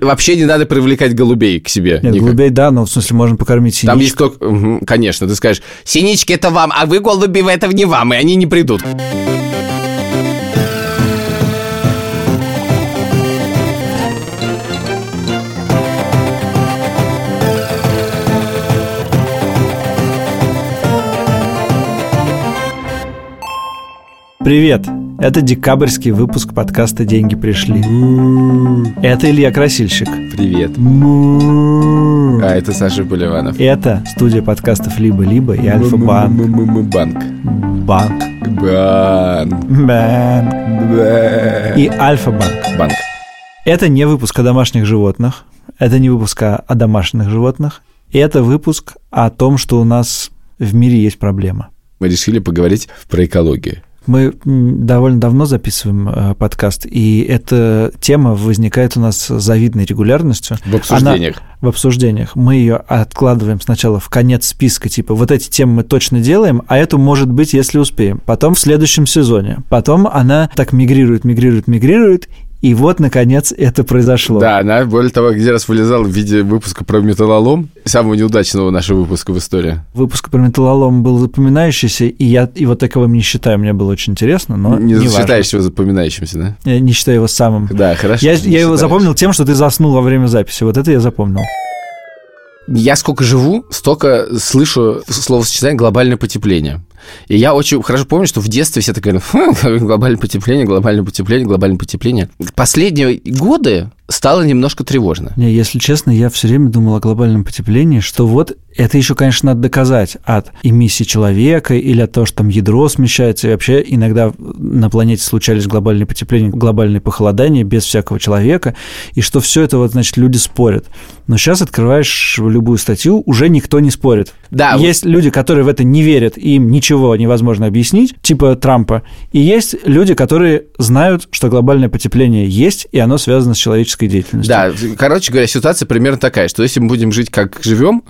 Вообще не надо привлекать голубей к себе. Нет, Никак. голубей, да, но в смысле можно покормить синичку. Там есть только... Мгм, Конечно, ты скажешь, синички это вам, а вы, голуби, это не вам, и они не придут. Привет! Это декабрьский выпуск подкаста «Деньги пришли». Это Илья Красильщик. Привет. А это Саша Поливанов. Это студия подкастов «Либо-либо» и «Альфа-Банк». Банк. Банк. Банк. Банк. И «Альфа-Банк». Банк. Это не выпуск о домашних животных. Это не выпуск о домашних животных. Это выпуск о том, что у нас в мире есть проблема. Мы решили поговорить про экологию. Мы довольно давно записываем э, подкаст, и эта тема возникает у нас с завидной регулярностью. В обсуждениях. в обсуждениях. Мы ее откладываем сначала в конец списка, типа вот эти темы мы точно делаем, а эту может быть, если успеем. Потом в следующем сезоне. Потом она так мигрирует, мигрирует, мигрирует, и вот, наконец, это произошло. Да, она, более того, один раз вылезала в виде выпуска про металлолом, самого неудачного нашего выпуска в истории. Выпуск про металлолом был запоминающийся, и я его таковым не считаю, мне было очень интересно, но не важно. считаешь его запоминающимся, да? Я не считаю его самым. Да, хорошо. Я, не я его запомнил тем, что ты заснул во время записи. Вот это я запомнил. Я сколько живу, столько слышу словосочетание «глобальное потепление». И я очень хорошо помню, что в детстве все так говорили, «Хм, глобальное потепление, глобальное потепление, глобальное потепление. Последние годы стало немножко тревожно. Не, если честно, я все время думал о глобальном потеплении, что вот это еще, конечно, надо доказать от эмиссии человека или от того, что там ядро смещается. И вообще иногда на планете случались глобальные потепления, глобальные похолодания без всякого человека, и что все это вот, значит, люди спорят. Но сейчас открываешь любую статью, уже никто не спорит. Да, вот- есть люди, которые в это не верят, и им ничего невозможно объяснить, типа Трампа. И есть люди, которые знают, что глобальное потепление есть, и оно связано с человеческой деятельностью. Да, короче говоря, ситуация примерно такая, что если мы будем жить как живем,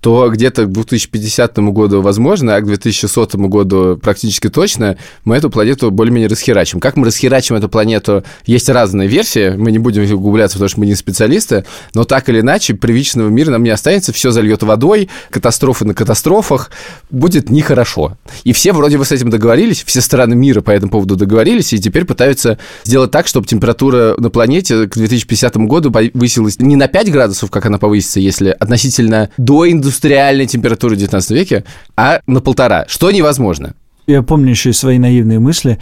то где-то к 2050 году возможно, а к 2100 году практически точно мы эту планету более-менее расхерачим. Как мы расхерачим эту планету, есть разные версии, мы не будем углубляться, потому что мы не специалисты, но так или иначе привычного мира нам не останется, все зальет водой, катастрофы на катастрофах, будет нехорошо. И все вроде бы с этим договорились, все страны мира по этому поводу договорились, и теперь пытаются сделать так, чтобы температура на планете к 2050 году повысилась не на 5 градусов, как она повысится, если относительно до индустриальной температуры в 19 веке, а на полтора, что невозможно. Я помню еще и свои наивные мысли.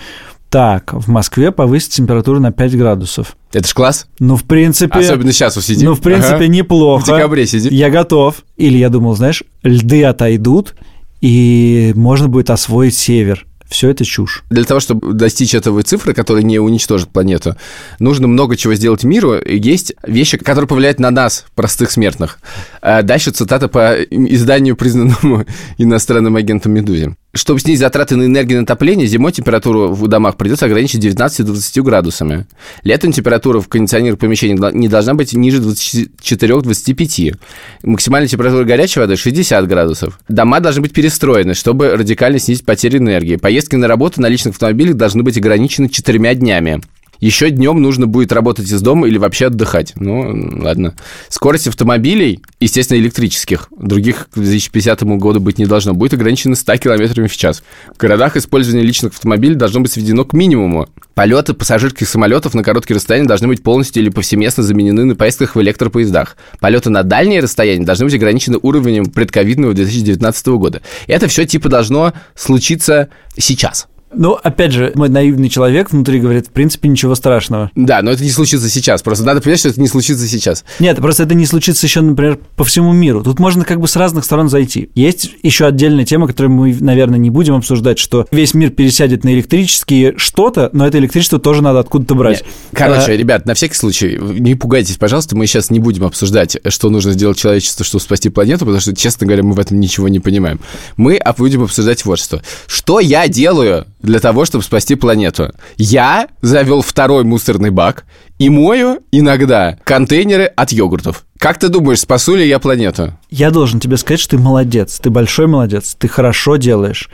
Так, в Москве повысить температуру на 5 градусов. Это ж класс. Ну, в принципе... Особенно сейчас сидим. Ну, в принципе, Ага. неплохо. В декабре сидим. Я готов. Или я думал, знаешь, льды отойдут, и можно будет освоить север. Все это чушь. Для того, чтобы достичь этого цифры, которая не уничтожит планету, нужно много чего сделать миру. Есть вещи, которые повлияют на нас, простых смертных. А Дальше цитата по изданию, признанному иностранным агентом «Медузе». Чтобы снизить затраты на энергию на отопление, зимой температуру в домах придется ограничить 19-20 градусами. Летом температура в кондиционированных помещениях не должна быть ниже 24-25. Максимальная температура горячей воды 60 градусов. Дома должны быть перестроены, чтобы радикально снизить потери энергии. Поездки на работу на личных автомобилях должны быть ограничены четырьмя днями. Еще днем нужно будет работать из дома или вообще отдыхать. Ну, ладно. Скорость автомобилей, естественно, электрических, других к 2050 году быть не должно, будет ограничена 100 км в час. В городах использование личных автомобилей должно быть сведено к минимуму. Полеты пассажирских самолетов на короткие расстояния должны быть полностью или повсеместно заменены на поездках в электропоездах. Полеты на дальние расстояния должны быть ограничены уровнем предковидного 2019 года. Это все типа должно случиться сейчас. Ну, опять же, мой наивный человек внутри говорит, в принципе, ничего страшного. Да, но это не случится сейчас. Просто надо понять, что это не случится сейчас. Нет, просто это не случится еще, например, по всему миру. Тут можно как бы с разных сторон зайти. Есть еще отдельная тема, которую мы, наверное, не будем обсуждать, что весь мир пересядет на электрические что-то, но это электричество тоже надо откуда-то брать. Нет. Короче, А, ребят, на всякий случай, не пугайтесь, пожалуйста, мы сейчас не будем обсуждать, что нужно сделать человечеству, чтобы спасти планету, потому что, честно говоря, мы в этом ничего не понимаем. Мы а, будем обсуждать вот что. Что я делаю для того, чтобы спасти планету? Я завел второй мусорный бак и мою иногда контейнеры от йогуртов. Как ты думаешь, спасу ли я планету? Я должен тебе сказать, что ты молодец, ты большой молодец, ты хорошо делаешь,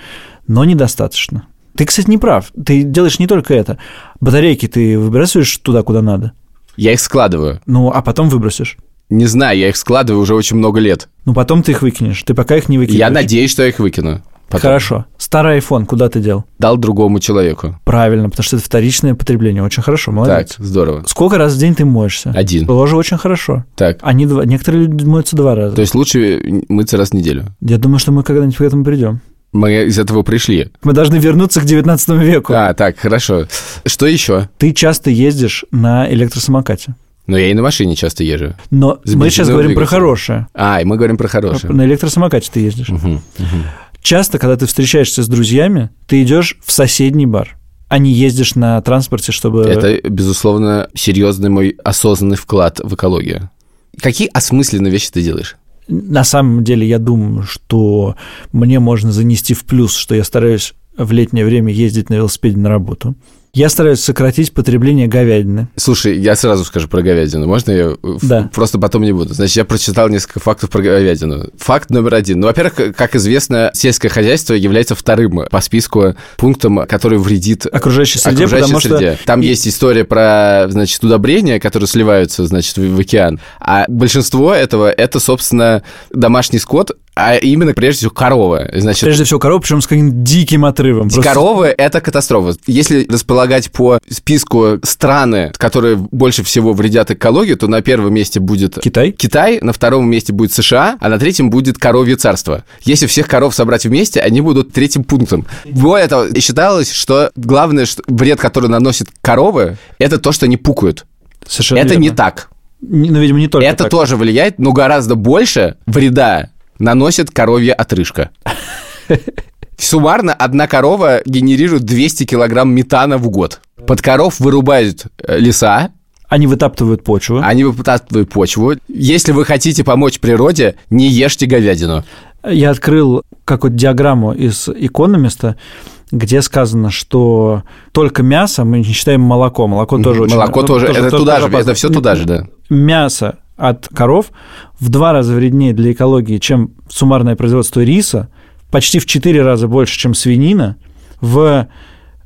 но недостаточно. Ты, кстати, не прав. Ты делаешь не только это. Батарейки ты выбрасываешь туда, куда надо. Я их складываю. Ну, а потом выбросишь. Не знаю, я их складываю уже очень много лет. Ну, потом ты их выкинешь. Ты пока их не выкинешь. Я надеюсь, что я их выкину. Потом. Хорошо. Старый iPhone куда ты дел? Дал другому человеку. Правильно, потому что это вторичное потребление. Очень хорошо, молодец. Так, здорово. Сколько раз в день ты моешься? Один. Тоже очень хорошо. Так. Они два, некоторые люди моются два раза. То есть лучше мыться раз в неделю. Я думаю, что мы когда-нибудь к этому придем. Мы из этого пришли. Мы должны вернуться к 19 веку. А, так, хорошо. Что еще? Ты часто ездишь на электросамокате. Но я и на машине часто езжу. Но мы сейчас говорим про двигателем. хорошее. А, и мы говорим про хорошее. На электросамокате ты ездишь. Мгм, мгм. Часто, когда ты встречаешься с друзьями, ты идешь в соседний бар, а не ездишь на транспорте, чтобы... Это, безусловно, серьезный мой осознанный вклад в экологию. Какие осмысленные вещи ты делаешь? На самом деле, я думаю, что мне можно занести в плюс, что я стараюсь в летнее время ездить на велосипеде на работу. Я стараюсь сократить потребление говядины. Слушай, я сразу скажу про говядину. Можно я э, Да. просто потом не буду? Значит, я прочитал несколько фактов про говядину. Факт номер один. Ну, во-первых, как известно, сельское хозяйство является вторым по списку пунктом, который вредит Окружающей среде, окружающей потому среде. что... Там есть история про, значит, удобрения, которые сливаются, значит, в, в океан. А большинство этого — это, собственно, домашний скот, а именно, прежде всего, коровы. Значит, Прежде всего, корова, причем с каким-то диким отрывом. Просто- Коровы – это катастрофа. Если располагать по списку страны, которые больше всего вредят экологии, то на первом месте будет Китай? Китай, на втором месте будет США, а на третьем будет коровье царство. Если всех коров собрать вместе, они будут третьим пунктом. Более того, считалось, что главное что вред, который наносят коровы, это то, что они пукают. Совершенно это не верно. так. Не- Ну, видимо, не только это так. тоже влияет, но гораздо больше вреда наносит коровья отрыжка. Суммарно одна корова генерирует 200 килограмм метана в год. Под коров вырубают э, леса, Они вытаптывают почву. они выпутывают почву. Если вы хотите помочь природе, не ешьте говядину. Я открыл какую-то диаграмму из экономиста, где сказано, что только мясо мы не считаем молоко. Молоко тоже очень... Молоко тоже, это туда же, опасно. это все туда же, да. Мясо от коров в два раза вреднее для экологии, чем суммарное производство риса, почти в четыре раза больше, чем свинина, в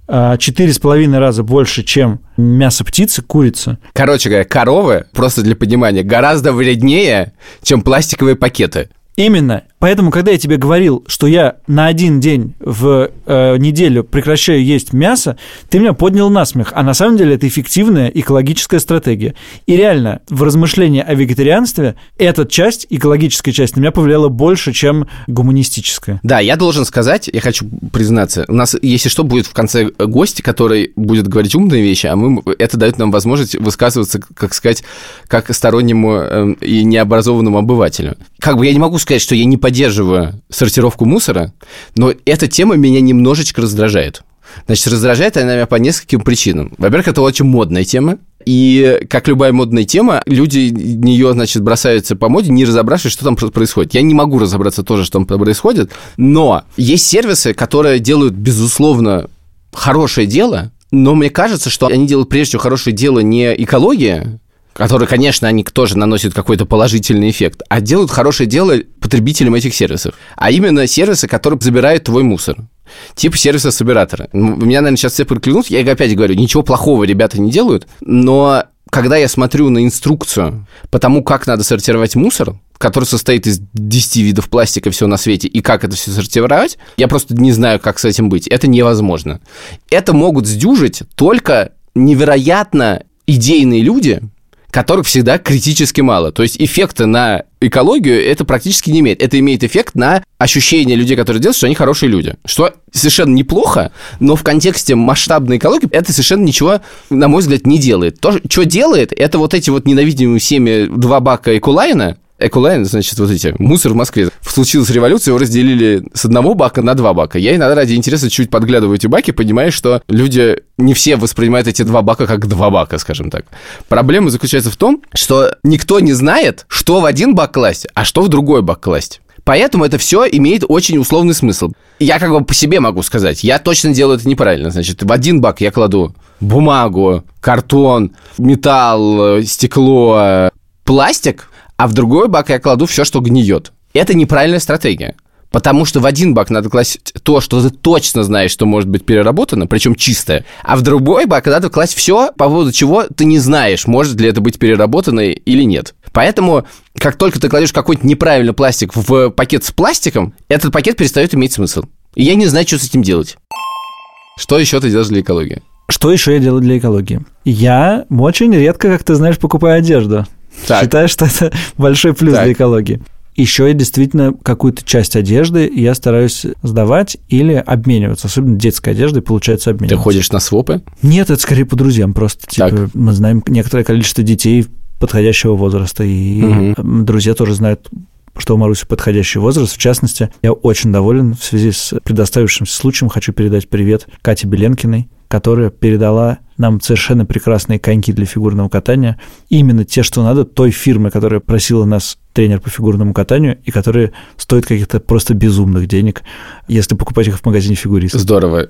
а, четыре с половиной раза больше, чем мясо птицы, курицы. Короче говоря, коровы, просто для понимания, гораздо вреднее, чем пластиковые пакеты. Именно. Поэтому, когда я тебе говорил, что я на один день в э, неделю прекращаю есть мясо, ты меня поднял на смех. А на самом деле это эффективная экологическая стратегия. И реально, в размышлении о вегетарианстве эта часть, экологическая часть, на меня повлияла больше, чем гуманистическая. Да, я должен сказать, я хочу признаться, у нас, если что, будет в конце гость, который будет говорить умные вещи, а мы, это дает нам возможность высказываться, как сказать, как стороннему эм, и необразованному обывателю. Как бы я не могу сказать, что я не поддерживаю сортировку мусора, но эта тема меня немножечко раздражает. Значит, раздражает она меня по нескольким причинам. Во-первых, это очень модная тема, и как любая модная тема, люди в нее, значит, бросаются по моде, не разобравшись, что там происходит. Я не могу разобраться тоже, что там происходит, но есть сервисы, которые делают, безусловно, хорошее дело, но мне кажется, что они делают прежде всего хорошее дело не экология, которые, конечно, они тоже наносят какой-то положительный эффект, а делают хорошее дело потребителям этих сервисов. А именно сервисы, которые забирают твой мусор. Типа сервиса собиратора. Ну, Меня, наверное, сейчас все проклянут. Я опять говорю, ничего плохого ребята не делают, но когда я смотрю на инструкцию по тому, как надо сортировать мусор, который состоит из 10 видов пластика всего на свете, и как это все сортировать, я просто не знаю, как с этим быть. Это невозможно. Это могут сдюжить только невероятно идейные люди, которых всегда критически мало. То есть эффекта на экологию это практически не имеет. Это имеет эффект на ощущение людей, которые делают, что они хорошие люди. Что совершенно неплохо, но в контексте масштабной экологии это совершенно ничего, на мой взгляд, не делает. То, что делает, это вот эти вот ненавидимые всеми два бака Экулайна, Экулайн, значит, вот эти, мусор в Москве. Случилась революция, его разделили с одного бака на два бака. Я иногда ради интереса чуть подглядываю эти баки, понимаю, что люди не все воспринимают эти два бака как два бака, скажем так. Проблема заключается в том, что никто не знает, что в один бак класть, а что в другой бак класть. Поэтому это все имеет очень условный смысл. Я как бы по себе могу сказать, я точно делаю это неправильно. Значит, в один бак я кладу бумагу, картон, металл, стекло, пластик, а в другой бак я кладу все, что гниет. Это неправильная стратегия. Потому что в один бак надо класть то, что ты точно знаешь, что может быть переработано, причем чистое. А в другой бак надо класть все, по поводу чего ты не знаешь, может ли это быть переработано или нет. Поэтому, как только ты кладешь какой-то неправильный пластик в пакет с пластиком, этот пакет перестает иметь смысл. И я не знаю, что с этим делать. Что еще ты делаешь для экологии? Что еще я делаю для экологии? Я очень редко, как ты знаешь, покупаю одежду. Так. Считаю, что это большой плюс так. для экологии. Еще я действительно какую-то часть одежды я стараюсь сдавать или обмениваться. Особенно детской одеждой получается обмениваться. Ты ходишь на свопы? Нет, это скорее по друзьям просто. Типа, так. мы знаем некоторое количество детей подходящего возраста, и угу. друзья тоже знают что у Маруси подходящий возраст. В частности, я очень доволен в связи с предоставившимся случаем. Хочу передать привет Кате Беленкиной, которая передала нам совершенно прекрасные коньки для фигурного катания. Именно те, что надо, той фирмы, которая просила нас тренер по фигурному катанию, и которые стоят каких-то просто безумных денег, если покупать их в магазине фигурист. Здорово.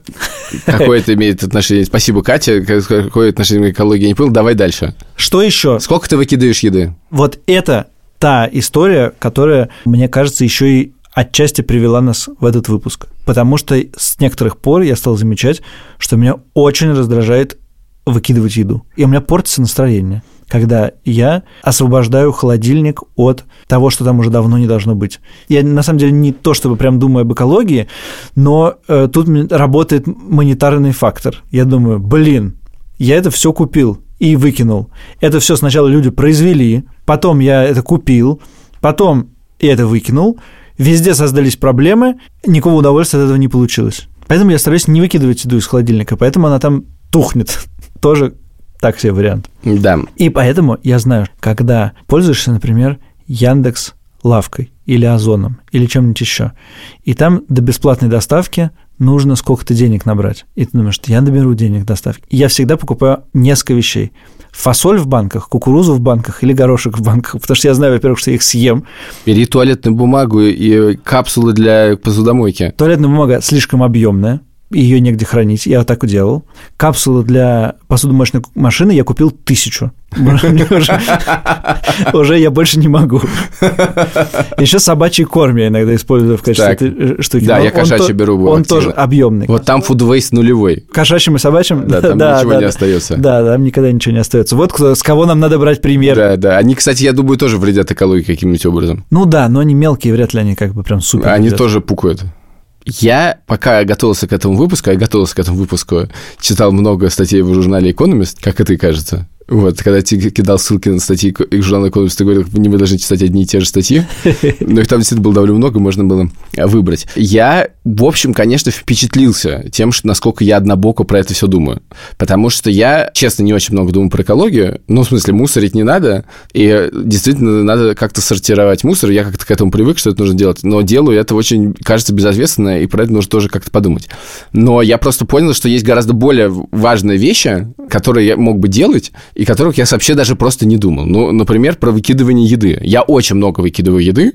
Какое это имеет отношение? Спасибо, Катя. Какое отношение к экологии, я не понял. Давай дальше. Что еще? Сколько ты выкидываешь еды? Вот это та история, которая, мне кажется, еще и отчасти привела нас в этот выпуск. Потому что с некоторых пор я стал замечать, что меня очень раздражает выкидывать еду. И у меня портится настроение, когда я освобождаю холодильник от того, что там уже давно не должно быть. Я на самом деле не то, чтобы прям думаю об экологии, но э, тут работает монетарный фактор. Я думаю, блин, я это все купил и выкинул. Это все сначала люди произвели, потом я это купил, потом я это выкинул, везде создались проблемы, никакого удовольствия от этого не получилось. Поэтому я стараюсь не выкидывать еду из холодильника, поэтому она там тухнет. Тоже так себе вариант. Да. И поэтому я знаю, когда пользуешься, например, Яндекс лавкой или Озоном или чем-нибудь еще, и там до бесплатной доставки нужно сколько-то денег набрать. И ты думаешь, я наберу денег доставки. И я всегда покупаю несколько вещей. Фасоль в банках, кукурузу в банках или горошек в банках, потому что я знаю, во-первых, что я их съем. Бери туалетную бумагу и капсулы для посудомойки. Туалетная бумага слишком объемная, ее негде хранить. Я вот так и делал. Капсулы для посудомоечной машины я купил тысячу. Уже я больше не могу. Еще собачий корм я иногда использую в качестве этой штуки. Да, я кошачий беру. Он тоже объемный. Вот там waste нулевой. Кошачьим и собачьим? Да, там ничего не остается. Да, там никогда ничего не остается. Вот с кого нам надо брать пример. Да, да. Они, кстати, я думаю, тоже вредят экологии каким-нибудь образом. Ну да, но они мелкие, вряд ли они как бы прям супер. Они тоже пукают. Я, пока готовился к этому выпуску, я готовился к этому выпуску, читал много статей в журнале «Экономист», как и кажется. Вот, когда ты кидал ссылки на статьи из журнала «Экономист», ты говорил, не вы должны читать одни и те же статьи. Но их там действительно было довольно много, можно было выбрать. Я, в общем, конечно, впечатлился тем, что насколько я однобоко про это все думаю. Потому что я, честно, не очень много думаю про экологию. Ну, в смысле, мусорить не надо. И действительно, надо как-то сортировать мусор. Я как-то к этому привык, что это нужно делать. Но делаю это очень, кажется, безответственно, и про это нужно тоже как-то подумать. Но я просто понял, что есть гораздо более важные вещи, которые я мог бы делать, и которых я вообще даже просто не думал. Ну, например, про выкидывание еды. Я очень много выкидываю еды,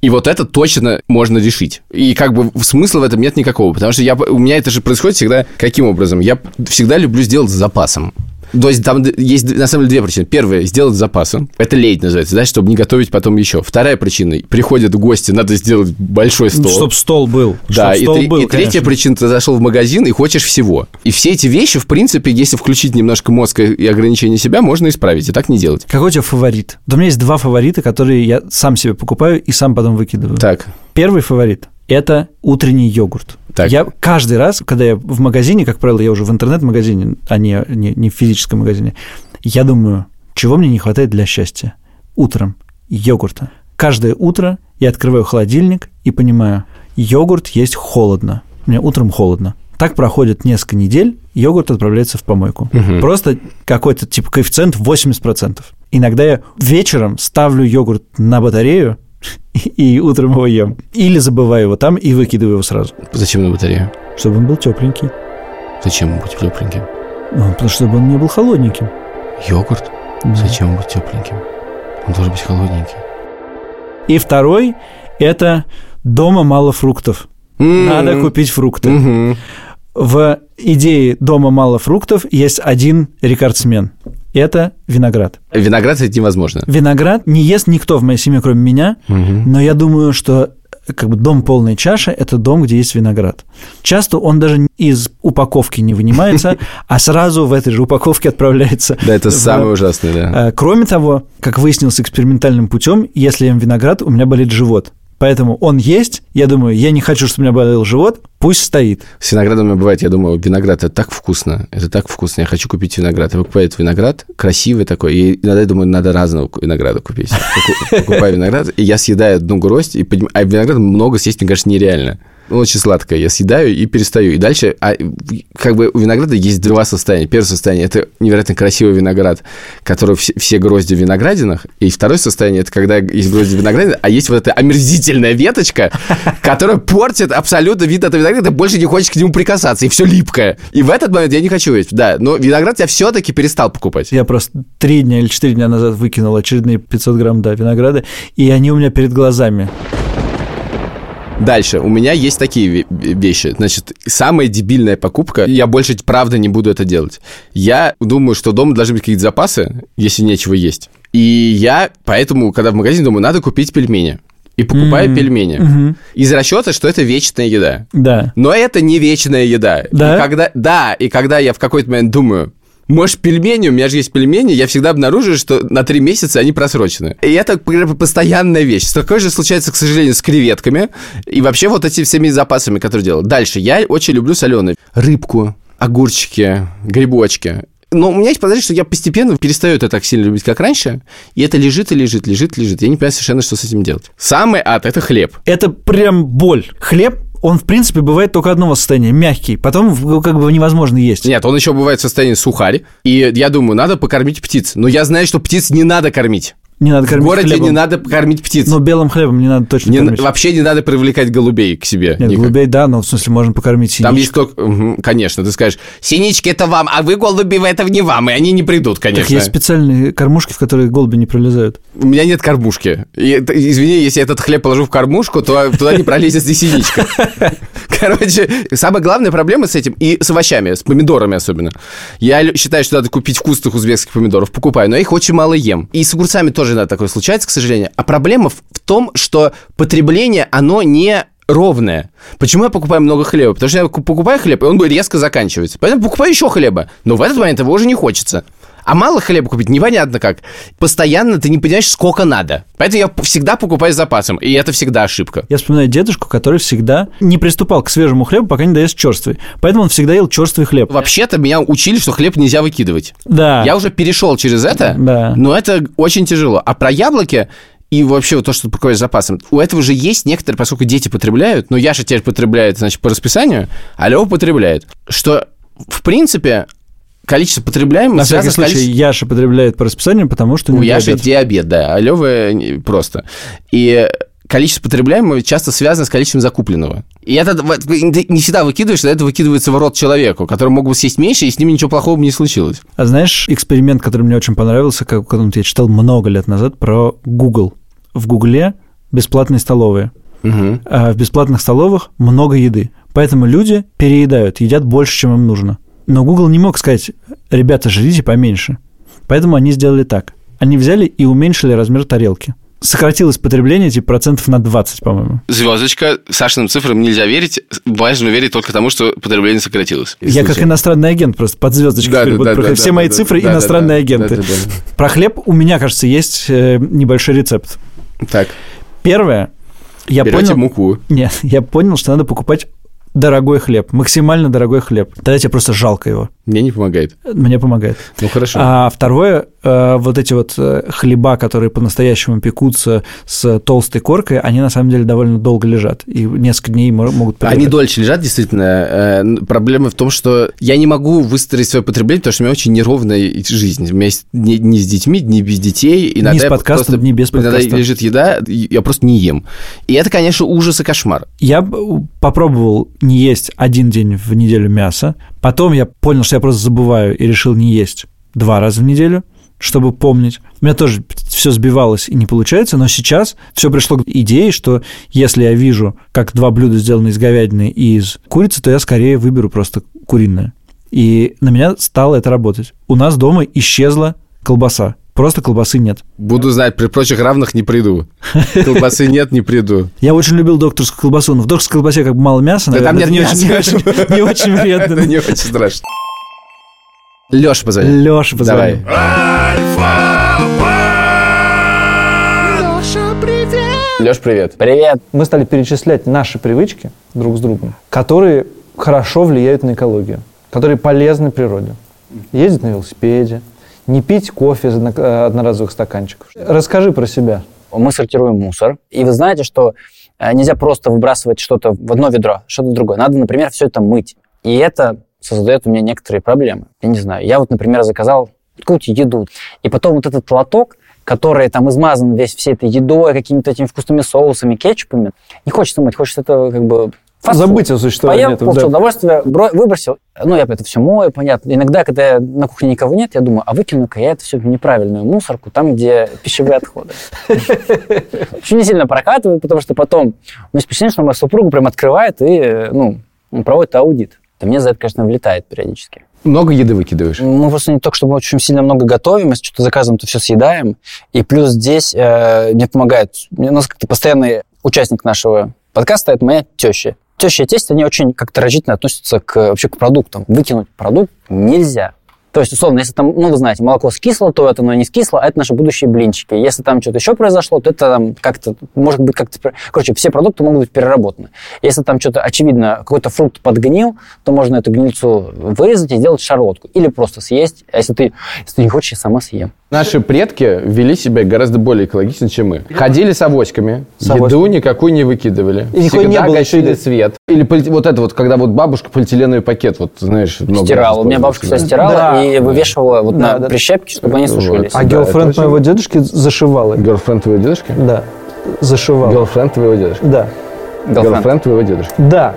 и вот это точно можно решить. И как бы смысла в этом нет никакого, потому что я, у меня это же происходит всегда каким образом? Я всегда люблю сделать с запасом. То есть там есть на самом деле две причины. Первая – сделать запасы. Это лейт называется, да, чтобы не готовить потом еще. Вторая причина – приходят гости, надо сделать большой стол. Чтобы стол был. Да, и, три, был, и третья причина – ты зашел в магазин и хочешь всего. И все эти вещи, в принципе, если включить немножко мозг и ограничение себя, можно исправить, и так не делать. Какой у тебя фаворит? Да у меня есть два фаворита, которые я сам себе покупаю и сам потом выкидываю. Так. Первый фаворит – это утренний йогурт. Так. Я каждый раз, когда я в магазине, как правило, я уже в интернет-магазине, а не, не, не в физическом магазине, я думаю, чего мне не хватает для счастья? Утром йогурта. Каждое утро я открываю холодильник и понимаю, йогурт есть холодно. Мне утром холодно. Так проходит несколько недель, йогурт отправляется в помойку. Угу. Просто какой-то типа коэффициент 80%. Иногда я вечером ставлю йогурт на батарею, и утром его ем. Или забываю его там и выкидываю его сразу. Зачем на батарею? Чтобы он был тепленький. Зачем он быть тепленьким? Ну, потому что чтобы он не был холодненьким. Йогурт? Да. Зачем он быть тепленьким? Он должен быть холодненький. И второй – это дома мало фруктов. М-м. Надо купить фрукты. Мгм. В идее дома мало фруктов есть один рекордсмен. Это виноград. Виноград это невозможно. Виноград не ест никто в моей семье, кроме меня, Мгм. но я думаю, что как бы дом полной чаши – это дом, где есть виноград. Часто он даже из упаковки не вынимается, а сразу в этой же упаковке отправляется. Да, это самое ужасное, да. Э, кроме того, как выяснилось экспериментальным путем, если я ем виноград, у меня болит живот. Поэтому он есть. Я думаю, я не хочу, чтобы у меня болел живот, пусть стоит. С виноградом у меня бывает, я думаю, виноград это так вкусно, это так вкусно, я хочу купить виноград. Я покупаю виноград, красивый такой, и иногда я думаю, надо разного винограда купить. Покупаю виноград, и я съедаю одну гроздь, и, а винограда много съесть, мне кажется, нереально очень сладкое. Я съедаю и перестаю. И дальше, а, как бы у винограда есть два состояния. Первое состояние – это невероятно красивый виноград, который все, все грозди в виноградинах. И второе состояние – это когда есть грозди в виноградинах, а есть вот эта омерзительная веточка, которая портит абсолютно вид этого винограда, ты больше не хочешь к нему прикасаться, и все липкое. И в этот момент я не хочу есть, да. Но виноград я все-таки перестал покупать. Я просто три дня или четыре дня назад выкинул очередные 500 грамм, да, винограда, и они у меня перед глазами. Дальше. У меня есть такие вещи. Значит, самая дебильная покупка, я больше, правда, не буду это делать. Я думаю, что дома должны быть какие-то запасы, если нечего есть. И я поэтому, когда в магазине думаю, надо купить пельмени и покупаю mm-hmm. пельмени. Mm-hmm. Из расчета, что это вечная еда. Да. Но это не вечная еда. Да. И когда, да, и когда я в какой-то момент думаю, может, пельмени, у меня же есть пельмени, я всегда обнаруживаю, что на три месяца они просрочены. И это постоянная вещь. Такое же случается, к сожалению, с креветками и вообще вот этими всеми запасами, которые делаю. Дальше. Я очень люблю соленые. Рыбку, огурчики, грибочки. Но у меня есть подозрение, что я постепенно перестаю это так сильно любить, как раньше, и это лежит и лежит, лежит, лежит. Я не понимаю совершенно, что с этим делать. Самый ад – это хлеб. Это прям боль. Хлеб он, в принципе, бывает только одного состояния, мягкий. Потом как бы невозможно есть. Нет, он еще бывает в состоянии сухарь. И я думаю, надо покормить птиц. Но я знаю, что птиц не надо кормить. Не надо кормить В городе хлебом. не надо кормить птиц. Но белым хлебом не надо точно не, кормить. Вообще не надо привлекать голубей к себе. Нет, никак. голубей, да, но в смысле можно покормить синичек. Там есть только... Угу, конечно, ты скажешь, синички это вам, а вы голуби это не вам, и они не придут, конечно. Так есть специальные кормушки, в которые голуби не пролезают. У меня нет кормушки. И, извини, если я этот хлеб положу в кормушку, то туда не пролезет и синичка. Короче, самая главная проблема с этим, и с овощами, с помидорами особенно. Я считаю, что надо купить вкусных узбекских помидоров, покупаю, но я их очень мало ем. И с огурцами тоже надо такое случается, к сожалению. А проблема в том, что потребление, оно не ровное. Почему я покупаю много хлеба? Потому что я покупаю хлеб, и он резко заканчивается. Поэтому покупаю еще хлеба. Но в этот момент его уже не хочется. А мало хлеба купить непонятно как. Постоянно ты не понимаешь, сколько надо. Поэтому я всегда покупаю с запасом, и это всегда ошибка. Я вспоминаю дедушку, который всегда не приступал к свежему хлебу, пока не даст черствый. Поэтому он всегда ел черствый хлеб. Вообще-то меня учили, что хлеб нельзя выкидывать. Да. Я уже перешел через это, да. но это очень тяжело. А про яблоки и вообще вот то, что покупаешь с запасом. У этого же есть некоторые, поскольку дети потребляют, но Яша теперь потребляет, значит, по расписанию, а Лева потребляет. Что, в принципе, количество потребляемого На всякий случай, количеством... Яша потребляет по расписанию, потому что у, у Яши диабет. диабет, да, а Лёва просто. И количество потребляемого часто связано с количеством закупленного. И это не всегда выкидываешь, это выкидывается в рот человеку, который мог бы съесть меньше, и с ним ничего плохого бы не случилось. А знаешь, эксперимент, который мне очень понравился, как я читал много лет назад про Google. В Гугле бесплатные столовые. Угу. А в бесплатных столовых много еды. Поэтому люди переедают, едят больше, чем им нужно. Но Google не мог сказать, ребята, жрите поменьше. Поэтому они сделали так. Они взяли и уменьшили размер тарелки. Сократилось потребление типа процентов на 20, по-моему. Звездочка, Сашиным цифрам нельзя верить. Важно верить только тому, что потребление сократилось. Я как иностранный агент просто под звездочкой. Да, да, да, Все да, мои да, цифры да, иностранные да, агенты. Да, да, да. Про хлеб у меня, кажется, есть э, небольшой рецепт. Так. Первое. Я Берете понял... муку. Нет, я понял, что надо покупать дорогой хлеб, максимально дорогой хлеб. Тогда тебе просто жалко его. Мне не помогает. Мне помогает. Ну хорошо. А второе, э, вот эти вот э, хлеба, которые по-настоящему пекутся с толстой коркой, они на самом деле довольно долго лежат и несколько дней могут полежать. Они дольше лежат, действительно. Э, проблема в том, что я не могу выстроить свое потребление, потому что у меня очень неровная жизнь. У меня есть дни с детьми, дни без детей. Иногда ни с подкастом, просто, дни без подкаста. Иногда лежит еда, я просто не ем. И это, конечно, ужас и кошмар. Я попробовал не есть один день в неделю мясо. Потом я понял, что я просто забываю и решил не есть два раза в неделю чтобы помнить. У меня тоже все сбивалось и не получается, но сейчас все пришло к идее, что если я вижу, как два блюда сделаны из говядины и из курицы, то я скорее выберу просто куриное. И на меня стало это работать. У нас дома исчезла колбаса. Просто колбасы нет. Буду знать, при прочих равных не приду. Колбасы нет, не приду. Я очень любил докторскую колбасу, но в докторской колбасе как бы мало мяса, Да там нет это не очень- не очень- не очень вредно. Это не очень страшно. Леша позвони. Леша, Давай. позвони. Леш, привет. Привет. мы стали перечислять наши привычки друг с другом, которые хорошо влияют на экологию, которые полезны природе. Ездить на велосипеде, не пить кофе из э, одноразовых стаканчиков. Расскажи про себя. Мы сортируем мусор. И вы знаете, что э, нельзя просто выбрасывать что-то в одно ведро, что-то в другое. Надо, например, все это мыть. И это создает у меня некоторые проблемы. Я не знаю. Я вот, например, заказал какую-то еду. И потом вот этот лоток, который там измазан весь всей этой едой, какими-то этими вкусными соусами, кетчупами, не хочется мыть, хочется это как бы... фастфуд. Забыть о существовании Поел, этого. получил да. удовольствие, бро- выбросил. Ну, я это все мою, понятно. Иногда, когда на кухне никого нет, я думаю, а выкину-ка я это все в неправильную мусорку, там, где пищевые отходы. Очень не сильно прокатывает, потому что потом... У меня есть впечатление, что моя супруга прям открывает и, э, ну, проводит аудит. И мне за это, конечно, влетает периодически. Много еды выкидываешь? Мы просто не только, чтобы очень сильно много готовим, если что-то заказываем, то все съедаем. И плюс здесь э, мне помогает, у нас как-то постоянный участник нашего подкаста, это моя теща. Теща и тесть, они очень как-то разительно относятся к, вообще к продуктам. Выкинуть продукт нельзя. То есть, условно, если там, ну, вы знаете, молоко скисло, то это оно не скисло, а это наши будущие блинчики. Если там что-то еще произошло, то это там как-то, может быть, как-то... Короче, все продукты могут быть переработаны. Если там что-то, очевидно, какой-то фрукт подгнил, то можно эту гнильцу вырезать и сделать шарлотку. Или просто съесть. А если ты, если ты не хочешь, я сама съем. Наши предки вели себя гораздо более экологично, чем мы. Ходили с авоськами, С авоськами. еду никакую не выкидывали. И никакой не было гасили еще и- свет. Или вот это вот, когда вот бабушка полиэтиленовый пакет, вот знаешь, много Стирала. У меня бабушка все стирала Да. и вывешивала вот Да, на да. прищепки, чтобы они Вот. сушились. А Да, гейлфренд это моего очень- дедушки зашивал их. Герлфренд твоего дедушки? Да, зашивал. Герлфренд твоего дедушки? Да. Герлфренд твоего дедушки. Да.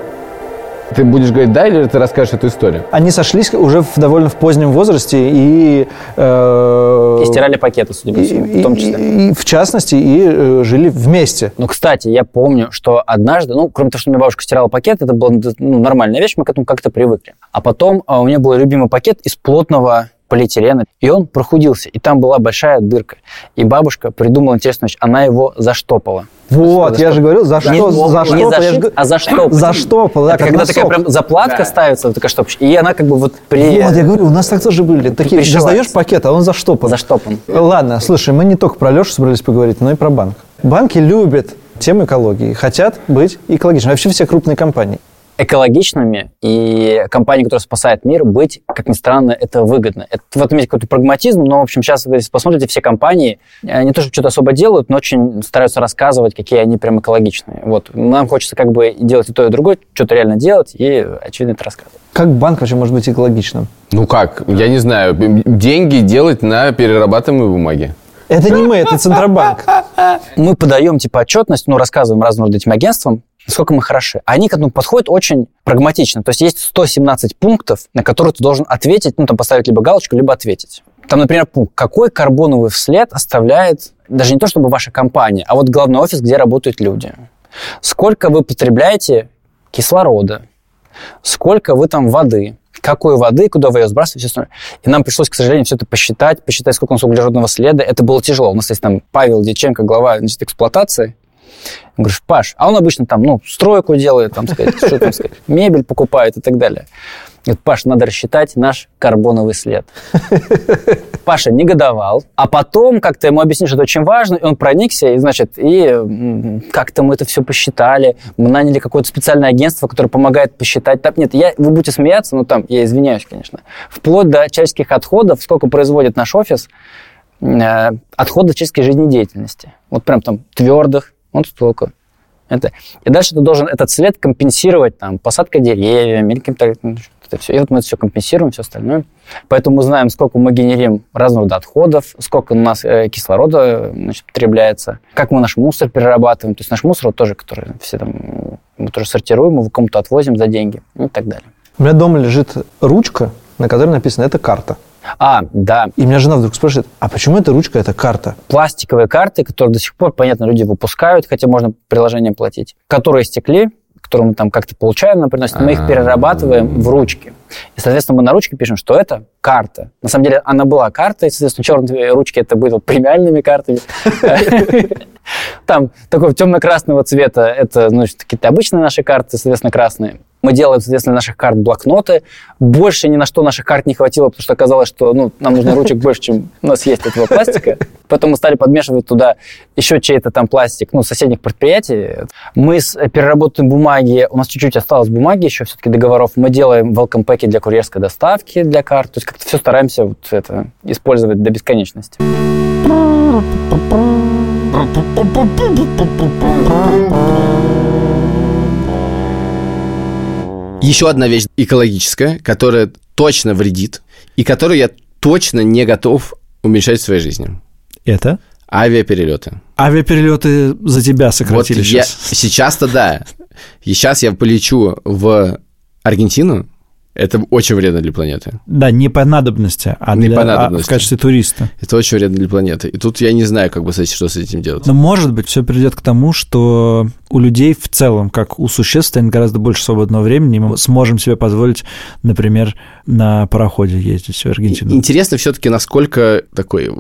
Ты будешь говорить да или ты расскажешь эту историю? Они сошлись уже в довольно в позднем возрасте и... э, И стирали пакеты, судя по всему, и- в том числе. и- и в частности, и э, жили вместе. Ну, кстати, я помню, что однажды, ну, кроме того, что мне бабушка стирала пакет, это была ну, нормальная вещь, мы к этому как-то привыкли. А потом а, у меня был любимый пакет из плотного полиэтилена, и он прохудился, и там была большая дырка. И бабушка придумала интересную вещь, она его заштопала. Вот, Что, я же говорил, за Не- что, за что, не я же зашить, говорю- а заштопать. Заштопал, да, Это как когда носок. такая прям заплатка ставится, вот такая штопочка, и она как бы вот при... Вот, я говорю, у нас так тоже были. Такие, достаешь пакет, а он заштопан. Заштопан. Ладно, слушай, мы не только про Лешу собрались поговорить, но и про банк. Банки любят тему экологии, хотят быть экологичными. Вообще все крупные компании. Экологичными, и компания, которая спасает мир, быть, как ни странно, это выгодно. Это, в этом есть какой-то прагматизм, но, в общем, сейчас, вы посмотрите, все компании, э, не то, что что-то особо делают, но очень стараются рассказывать, какие они прям экологичные. Вот. Нам хочется как бы делать и то, и другое, что-то реально делать, и, очевидно, это рассказывать. Как банк вообще может быть экологичным? Ну как, я не знаю, деньги делать на перерабатываемой бумаге. Это не мы, это Центробанк. Мы подаем, типа, отчетность, ну, рассказываем разным этим агентствам, насколько мы хороши. Они к этому подходят очень прагматично. То есть есть 117 пунктов, на которые ты должен ответить, ну, там, поставить либо галочку, либо ответить. Там, например, пункт, какой карбоновый вслед оставляет, даже не то чтобы ваша компания, а вот главный офис, где работают люди. Сколько вы потребляете кислорода, сколько вы там воды, какой воды, куда вы ее сбрасываете. И нам пришлось, к сожалению, все это посчитать, посчитать, сколько у нас углеродного следа. Это было тяжело. У нас есть там Павел Дьяченко, глава значит, эксплуатации. Я говорю, Паш, а он обычно там, ну, стройку делает, там, сказать, что там сказать, мебель покупает и так далее. Говорит, Паш, надо рассчитать наш карбоновый след. Паша негодовал, а потом как-то ему объяснили, что это очень важно, и он проникся, и, значит, и как-то мы это все посчитали, мы наняли какое-то специальное агентство, которое помогает посчитать. Там, нет, я, вы будете смеяться, но там, я извиняюсь, конечно, вплоть до человеческих отходов, сколько производит наш офис, э, отходов человеческой жизнедеятельности. Вот прям там твердых, вот столько. Это. И дальше ты должен этот след компенсировать там, посадкой деревьями или каким-то... ну, Это все. И вот мы это все компенсируем, все остальное. Поэтому мы знаем, сколько мы генерим разного рода отходов, сколько у нас э, кислорода значит, потребляется, как мы наш мусор перерабатываем. То есть наш мусор вот тоже, который все там, мы тоже сортируем, его кому-то отвозим за деньги и так далее. У меня дома лежит ручка, на которой написано «это карта». А, да, И меня жена вдруг спрашивает, а почему эта ручка – это карта? пластиковые карты, которые до сих пор, понятно, люди выпускают, хотя можно приложением платить, которые истекли, которые мы там как-то получаем, нам приносят, мы их А. перерабатываем в ручки. И, соответственно, мы на ручке пишем, что это карта. На самом деле она была картой, соответственно, черные ручки это были премиальными картами. Там такого темно-красного цвета, это, значит, какие-то обычные наши карты, соответственно, красные. Мы делаем, соответственно, наших карт блокноты. Больше ни на что наших карт не хватило, потому что оказалось, что ну, нам нужно ручек больше, чем у нас есть этого пластика. Поэтому мы стали подмешивать туда еще чей-то там пластик, ну, соседних предприятий. Мы с переработанной бумаги, у нас чуть-чуть осталось бумаги еще, все-таки договоров. Мы делаем welcome пэки для курьерской доставки для карт. То есть как-то все стараемся вот это использовать до бесконечности. Еще одна вещь экологическая, которая точно вредит и которую я точно не готов уменьшать в своей жизни. Это? Авиаперелеты. Авиаперелеты за тебя сократили вот я, сейчас. Сейчас-то да. И сейчас я полечу в Аргентину, это очень вредно для планеты. Да, не по надобности, а, Не для, по а надобности. в качестве туриста. Это очень вредно для планеты. И тут я не знаю, как бы, этим- что с этим делать. Но, может быть, все придет к тому, что у людей в целом, как у существ, станет гораздо больше свободного времени, мы сможем себе позволить, например, на пароходе ездить в Аргентину. Интересно все-таки, насколько такой...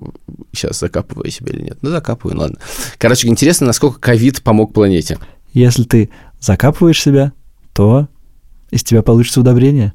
Сейчас закапываю себя или нет? Ну, закапываю, ладно. Короче, интересно, насколько ковид помог планете. Если ты закапываешь себя, то из тебя получится удобрение.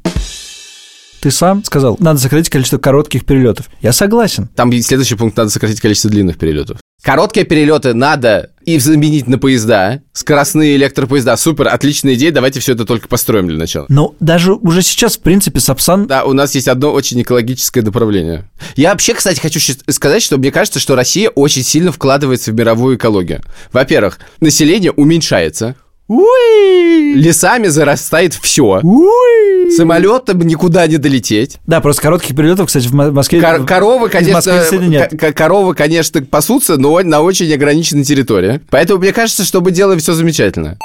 Ты сам сказал, надо сократить количество коротких перелетов. Я согласен. Там следующий пункт, надо сократить количество длинных перелетов. Короткие перелеты надо и заменить на поезда, скоростные электропоезда. Супер, отличная идея, давайте все это только построим для начала. Но даже уже сейчас, в принципе, Сапсан... Да, у нас есть одно очень экологическое направление. Я вообще, кстати, хочу сказать, что мне кажется, что Россия очень сильно вкладывается в мировую экологию. Во-первых, население уменьшается. Лесами зарастает все. Самолетом никуда не долететь. Да, просто коротких перелетов, кстати, в Мо- Москве... Кор- коровы, конечно, Москвы нет. коровы, конечно, пасутся, но на очень ограниченной территории. Поэтому мне кажется, что мы делаем все замечательно.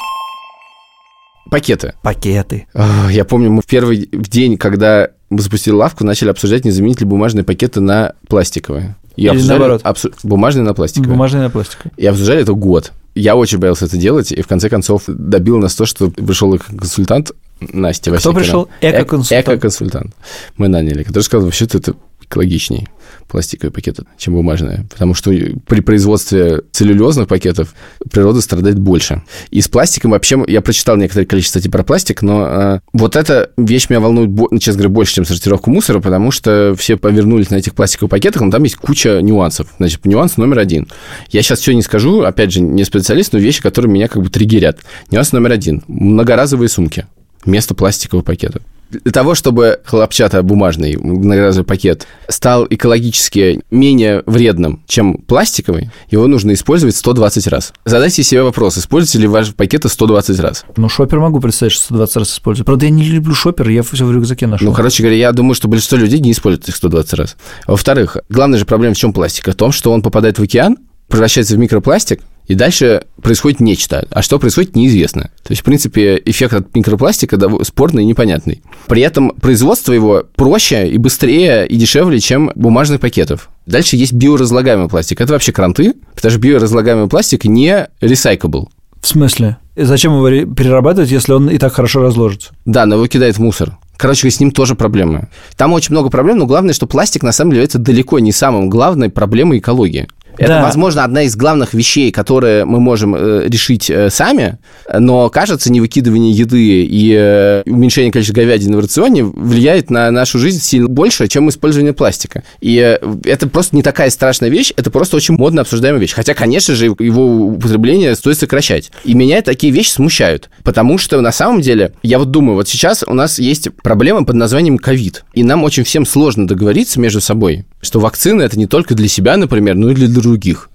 Пакеты. Пакеты. Я помню, мы в первый день, когда мы запустили лавку, начали обсуждать, не заменить ли бумажные пакеты на пластиковые. И Или обсуждали наоборот. абсу- бумажные на пластиковые. Бумажная на пластике. И обсуждали это год. Я очень боялся это делать, и в конце концов добил нас то, что пришел консультант Настя Кто Васикина. пришел? Эк- Эко-консультант. Эко-консультант. Мы наняли, который сказал, вообще-то это экологичней пластиковые пакеты, чем бумажные. Потому что при производстве целлюлезных пакетов природа страдает больше. И с пластиком вообще... Я прочитал некоторое количество статей про пластик, но э, вот эта вещь меня волнует, ну, честно говоря, больше, чем сортировку мусора, потому что все повернулись на этих пластиковых пакетах, но там есть куча нюансов. Значит, нюанс номер один. Я сейчас все не скажу, опять же, не специалист, но вещи, которые меня как бы триггерят. Нюанс номер один. Многоразовые сумки вместо пластикового пакета. Для того, чтобы хлопчатобумажный многоразовый пакет стал экологически менее вредным, чем пластиковый, его нужно использовать 120 раз. Задайте себе вопрос, используете ли ваши пакеты 120 раз? Ну, шопер могу представить, что 120 раз использую. Правда, я не люблю шопер, я все в рюкзаке нашел. Ну, короче говоря, я думаю, что большинство людей не используют их 120 раз. Во-вторых, главная же проблема в чем пластика? В том, что он попадает в океан, превращается в микропластик, и дальше происходит нечто. А что происходит, неизвестно. То есть, в принципе, эффект от микропластика спорный и непонятный. При этом производство его проще и быстрее и дешевле, чем бумажных пакетов. Дальше есть биоразлагаемый пластик. Это вообще кранты, потому что биоразлагаемый пластик не recyclable. В смысле? И Зачем его ре- перерабатывать, если он и так хорошо разложится? Да, но его кидает в мусор. Короче, с ним тоже проблемы. Там очень много проблем, но главное, что пластик на самом деле это далеко не самым главной проблемой экологии. Это, Да. возможно, одна из главных вещей, которые мы можем э, решить э, сами, но, кажется, не выкидывание еды и э, уменьшение количества говядины в рационе влияет на нашу жизнь сильно больше, чем использование пластика. И э, это просто не такая страшная вещь, это просто очень модно обсуждаемая вещь. Хотя, конечно же, его употребление стоит сокращать. И меня такие вещи смущают, потому что на самом деле, я вот думаю, вот сейчас у нас есть проблема под названием ковид, и нам очень всем сложно договориться между собой, что вакцина это не только для себя, например, но и для других,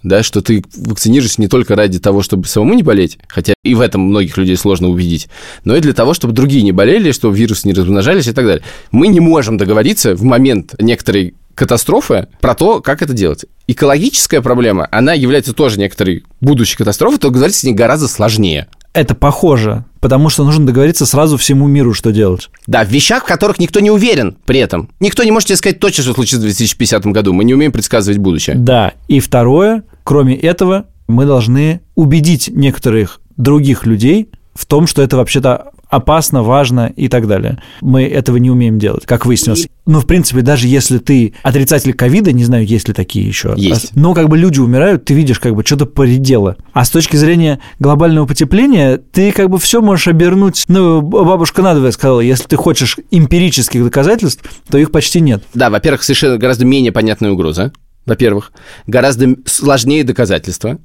да, что ты вакцинируешься не только ради того, чтобы самому не болеть, хотя и в этом многих людей сложно убедить, но и для того, чтобы другие не болели, чтобы вирусы не размножались и так далее. Мы не можем договориться в момент некоторой катастрофы про то, как это делать. Экологическая проблема, она является тоже некоторой будущей катастрофой, только договориться с ней гораздо сложнее. Это похоже, потому что нужно договориться сразу всему миру, что делать. Да, в вещах, в которых никто не уверен при этом. Никто не может тебе сказать точно, что случится в 2050 году. Мы не умеем предсказывать будущее. Да, и второе, кроме этого, мы должны убедить некоторых других людей в том, что это вообще-то опасно, важно и так далее. Мы этого не умеем делать, как выяснилось. Ну, в принципе, даже если ты отрицатель ковида, не знаю, есть ли такие еще. Есть. Но как бы люди умирают, ты видишь, как бы что-то поредело. А с точки зрения глобального потепления, ты как бы все можешь обернуть. Ну, бабушка надвое сказала, если ты хочешь эмпирических доказательств, то их почти нет. Да, во-первых, совершенно гораздо менее понятная угроза. Во-первых, гораздо сложнее доказательства.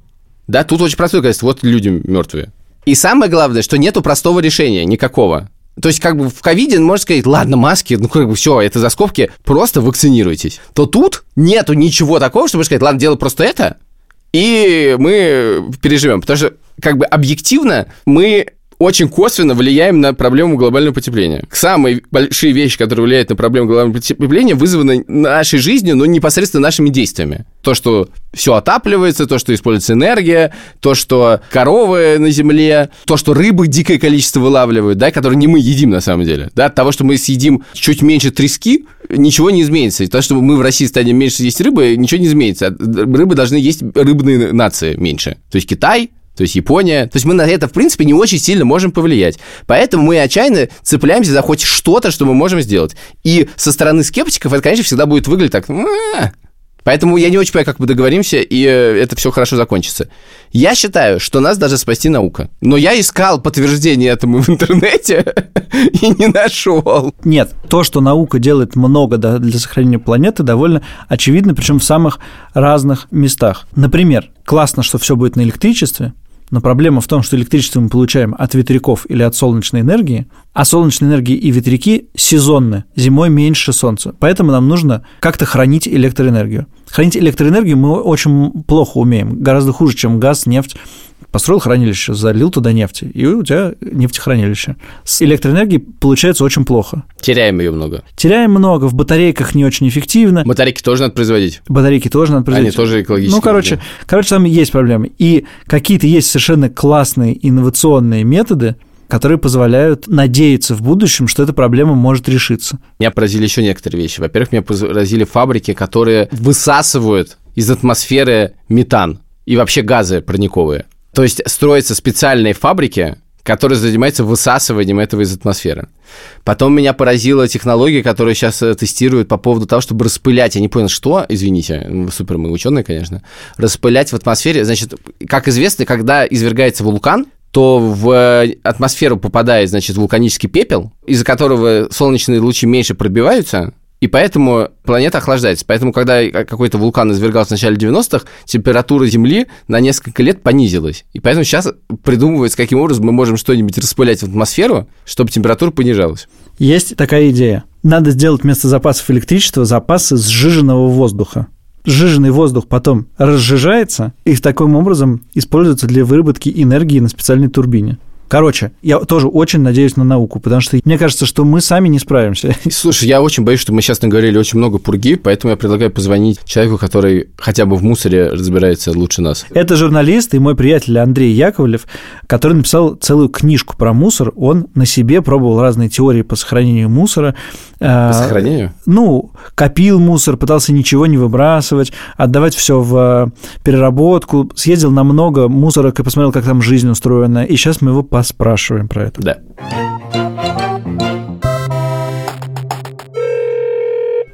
Да, тут очень простое доказательство. Вот люди мертвые. И самое главное, что нету простого решения никакого. То есть, как бы в ковиде можно сказать, ладно, маски, ну как бы все, это за скобки, просто вакцинируйтесь. То тут нету ничего такого, чтобы сказать, ладно, делай просто это, и мы переживем. Потому что, как бы объективно, мы очень косвенно влияем на проблему глобального потепления. Самые большие вещи, которые влияют на проблему глобального потепления, вызваны нашей жизнью, но непосредственно нашими действиями. То, что все отапливается, то, что используется энергия, то, что коровы на земле, то, что рыбы дикое количество вылавливают, да, которые не мы едим на самом деле. Да, от того, что мы съедим чуть меньше трески, ничего не изменится. И то, что мы в России станем меньше есть рыбы, ничего не изменится. Рыбы должны есть рыбные нации меньше. То есть Китай, то есть Япония. То есть мы на это, в принципе, не очень сильно можем повлиять. Поэтому мы отчаянно цепляемся за хоть что-то, что мы можем сделать. И со стороны скептиков это, конечно, всегда будет выглядеть так... «А». Поэтому я не очень понимаю, как мы договоримся, и э, это все хорошо закончится. Я считаю, что нас даже спасти наука. Но я искал подтверждение этому в интернете и не нашел. Нет, то, что наука делает много для сохранения планеты, довольно очевидно, причем в самых разных местах. Например, классно, что все будет на электричестве, но проблема в том, что электричество мы получаем от ветряков или от солнечной энергии, а солнечная энергия и ветряки сезонны, зимой меньше солнца. Поэтому нам нужно как-то хранить электроэнергию. Хранить электроэнергию мы очень плохо умеем, гораздо хуже, чем газ, нефть построил хранилище, залил туда нефти, и у тебя нефтехранилище. С электроэнергией получается очень плохо. Теряем ее много. Теряем много, в батарейках не очень эффективно. Батарейки тоже надо производить. Батарейки тоже надо производить. Они тоже экологические. Ну, короче, да. короче, там есть проблемы. И какие-то есть совершенно классные инновационные методы, которые позволяют надеяться в будущем, что эта проблема может решиться. Меня поразили еще некоторые вещи. Во-первых, меня поразили фабрики, которые высасывают из атмосферы метан и вообще газы парниковые. То есть строятся специальные фабрики, которые занимаются высасыванием этого из атмосферы. Потом меня поразила технология, которую сейчас э, тестируют по поводу того, чтобы распылять, я не понял, что, извините, супер мы ученые, конечно, распылять в атмосфере. Значит, как известно, когда извергается вулкан, то в э, атмосферу попадает, значит, вулканический пепел, из-за которого солнечные лучи меньше пробиваются, и поэтому планета охлаждается. Поэтому, когда какой-то вулкан извергался в начале 90-х, температура Земли на несколько лет понизилась. И поэтому сейчас придумывается, каким образом мы можем что-нибудь распылять в атмосферу, чтобы температура понижалась. Есть такая идея. Надо сделать вместо запасов электричества запасы сжиженного воздуха. Сжиженный воздух потом разжижается и таким образом используется для выработки энергии на специальной турбине. Короче, я тоже очень надеюсь на науку, потому что мне кажется, что мы сами не справимся. Слушай, я очень боюсь, что мы сейчас наговорили очень много пурги, поэтому я предлагаю позвонить человеку, который хотя бы в мусоре разбирается лучше нас. Это журналист и мой приятель Андрей Яковлев, который написал целую книжку про мусор. Он на себе пробовал разные теории по сохранению мусора. По сохранению? Ну, копил мусор, пытался ничего не выбрасывать, отдавать все в переработку, съездил на много мусорок и посмотрел, как там жизнь устроена. И сейчас мы его поспрашиваем про это. Да.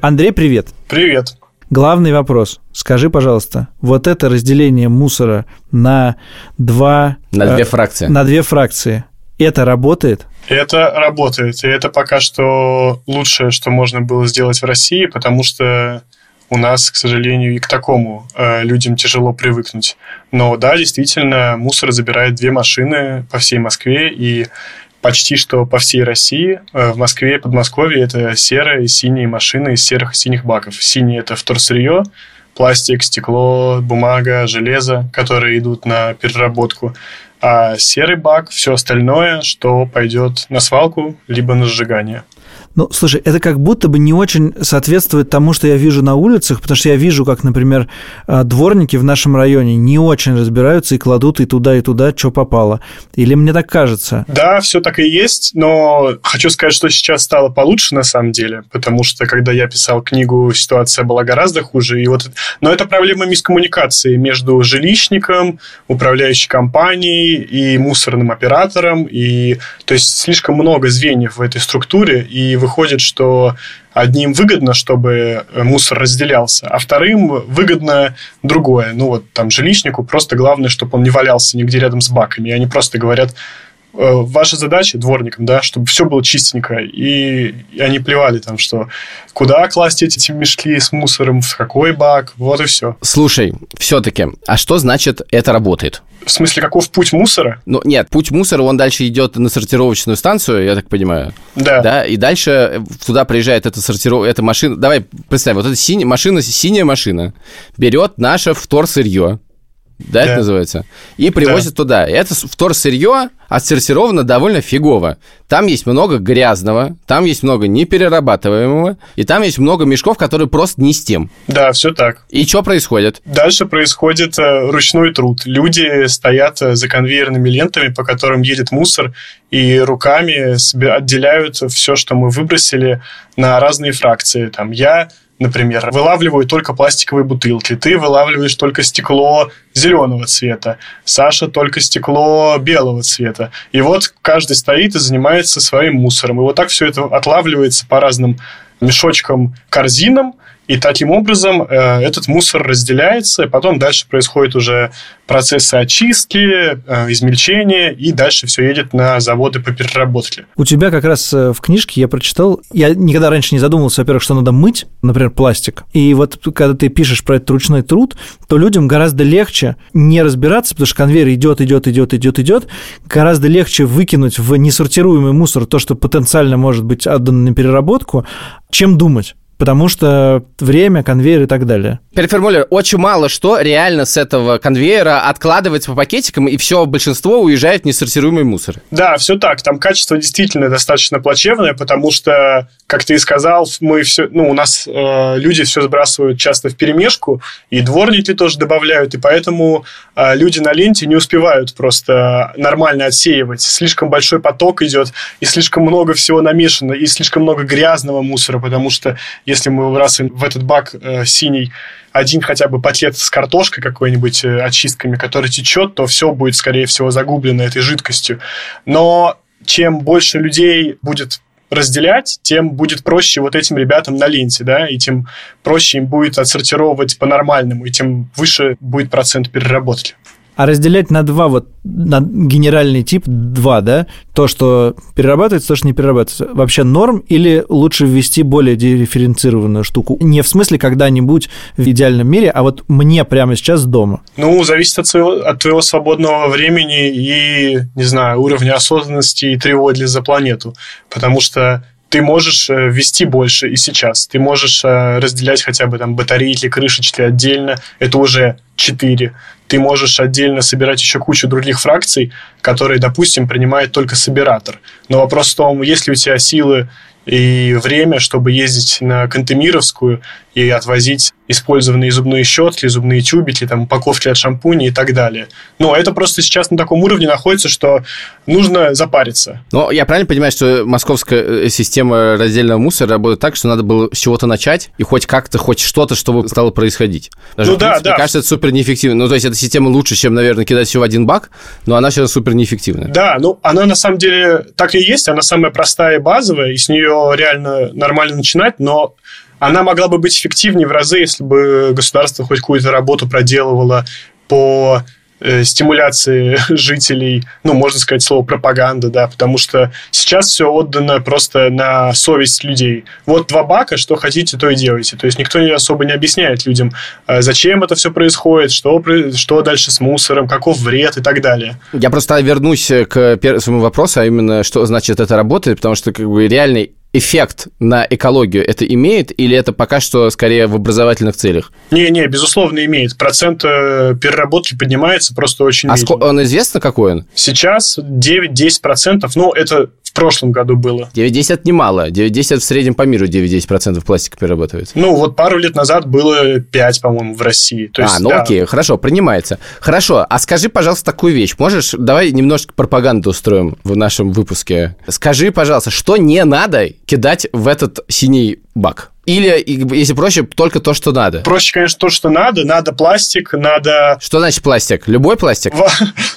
Андрей, привет. Привет. Главный вопрос. Скажи, пожалуйста, вот это разделение мусора на два... На две э, фракции. На две фракции. Это работает? Это работает. И это пока что лучшее, что можно было сделать в России, потому что у нас, к сожалению, и к такому э, людям тяжело привыкнуть. Но да, действительно, мусор забирает две машины по всей Москве и почти что по всей России. Э, в Москве и Подмосковье это серые и синие машины из серых и синих баков. Синие – это вторсырье, пластик, стекло, бумага, железо, которые идут на переработку. А серый бак – все остальное, что пойдет на свалку либо на сжигание. Ну, слушай, это как будто бы не очень соответствует тому, что я вижу на улицах, потому что я вижу, как, например, а, дворники в нашем районе не очень разбираются и кладут и туда, и туда, что попало. Или мне так кажется? Да, все так и есть, но хочу сказать, что сейчас стало получше на самом деле, потому что когда я писал книгу, ситуация была гораздо хуже. И вот... Но это проблема мискоммуникации между жилищником, управляющей компанией и мусорным оператором. И... То есть слишком много звеньев в этой структуре, и выходит, что одним выгодно, чтобы мусор разделялся, а вторым выгодно другое. Ну, вот там жилищнику просто главное, чтобы он не валялся нигде рядом с баками. И они просто говорят, «Э, ваша задача дворникам, да, чтобы все было чистенько, и они плевали там, что куда класть эти мешки с мусором, в какой бак, вот и все. Слушай, все-таки, а что значит это работает? В смысле, каков путь мусора? Ну, нет, путь мусора, он дальше идет на сортировочную станцию, я так понимаю. Да. Да, и дальше туда приезжает эта сортиров... эта машина. Давай представь, вот эта синяя машина, синяя машина берет наше вторсырье, да, да, это называется, и привозит да. туда. И это вторсырье отсортировано довольно фигово. Там есть много грязного, там есть много неперерабатываемого, и там есть много мешков, которые просто не с тем. Да, все так. И что происходит? Дальше происходит э, ручной труд. Люди стоят э, за конвейерными лентами, по которым едет мусор, и руками отделяют все, что мы выбросили на разные фракции. Там я например, вылавливаю только пластиковые бутылки, ты вылавливаешь только стекло зеленого цвета, Саша только стекло белого цвета. И вот каждый стоит и занимается своим мусором. И вот так все это отлавливается по разным мешочкам, корзинам, и таким образом э, этот мусор разделяется, потом дальше происходит уже процессы очистки, э, измельчения, и дальше все едет на заводы по переработке. У тебя как раз э, в книжке я прочитал, я никогда раньше не задумывался, во-первых, что надо мыть, например, пластик. И вот когда ты пишешь про этот ручной труд, то людям гораздо легче не разбираться, потому что конвейер идет, идет, идет, идет, идет. Гораздо легче выкинуть в несортируемый мусор то, что потенциально может быть отдано на переработку, чем думать потому что время, конвейер и так далее. Переформулирую, очень мало что реально с этого конвейера откладывается по пакетикам, и все большинство уезжает в несортируемый мусор. Да, все так. Там качество действительно достаточно плачевное, потому что, как ты и сказал, мы все, ну, у нас э, люди все сбрасывают часто в перемешку, и дворники тоже добавляют, и поэтому э, люди на ленте не успевают просто нормально отсеивать. Слишком большой поток идет, и слишком много всего намешано, и слишком много грязного мусора, потому что если мы выбрасываем в этот бак э, синий один хотя бы пакет с картошкой какой-нибудь, э, очистками, который течет, то все будет, скорее всего, загублено этой жидкостью. Но чем больше людей будет разделять, тем будет проще вот этим ребятам на ленте, да, и тем проще им будет отсортировать по-нормальному, и тем выше будет процент переработки. А разделять на два, вот на генеральный тип два, да? То, что перерабатывается, то, что не перерабатывается. Вообще норм или лучше ввести более дифференцированную штуку? Не в смысле когда-нибудь в идеальном мире, а вот мне прямо сейчас дома. Ну, зависит от, своего, от твоего свободного времени и, не знаю, уровня осознанности и тревоги за планету. Потому что ты можешь э, ввести больше и сейчас. Ты можешь э, разделять хотя бы там батарейки, крышечки отдельно. Это уже 4. Ты можешь отдельно собирать еще кучу других фракций, которые, допустим, принимает только собиратор. Но вопрос в том, есть ли у тебя силы и время, чтобы ездить на Кантемировскую и отвозить использованные зубные щетки, зубные тюбики, там, упаковки от шампуней и так далее. Но это просто сейчас на таком уровне находится, что нужно запариться. Но я правильно понимаю, что московская э, система раздельного мусора работает так, что надо было с чего-то начать и хоть как-то, хоть что-то, чтобы стало происходить? Даже, ну да, принципе, да. Мне кажется, это супер неэффективно. Ну, то есть эта система лучше, чем, наверное, кидать все в один бак, но она сейчас супер неэффективная. Да, ну она на самом деле так и есть, она самая простая и базовая, и с нее реально нормально начинать, но она могла бы быть эффективнее в разы, если бы государство хоть какую-то работу проделывало по э, стимуляции жителей, ну, можно сказать слово пропаганда, да, потому что сейчас все отдано просто на совесть людей. Вот два бака, что хотите, то и делайте. То есть никто не особо не объясняет людям, э, зачем это все происходит, что, что дальше с мусором, каков вред и так далее. Я просто вернусь к своему вопросу, а именно, что значит это работает, потому что как бы реальный эффект на экологию это имеет, или это пока что скорее в образовательных целях? Не-не, безусловно, имеет. Процент э, переработки поднимается просто очень А медленно. он известно, какой он? Сейчас 9-10%, ну, это прошлом году было. 9-10 это немало. 9-10 в среднем по миру 9-10% пластика перерабатывается. Ну, вот пару лет назад было 5, по-моему, в России. То есть, а, ну да. окей, хорошо, принимается. Хорошо, а скажи, пожалуйста, такую вещь. Можешь, давай немножко пропаганду устроим в нашем выпуске. Скажи, пожалуйста, что не надо кидать в этот синий бак? Или, если проще, только то, что надо? Проще, конечно, то, что надо. Надо пластик, надо Что значит пластик? Любой пластик?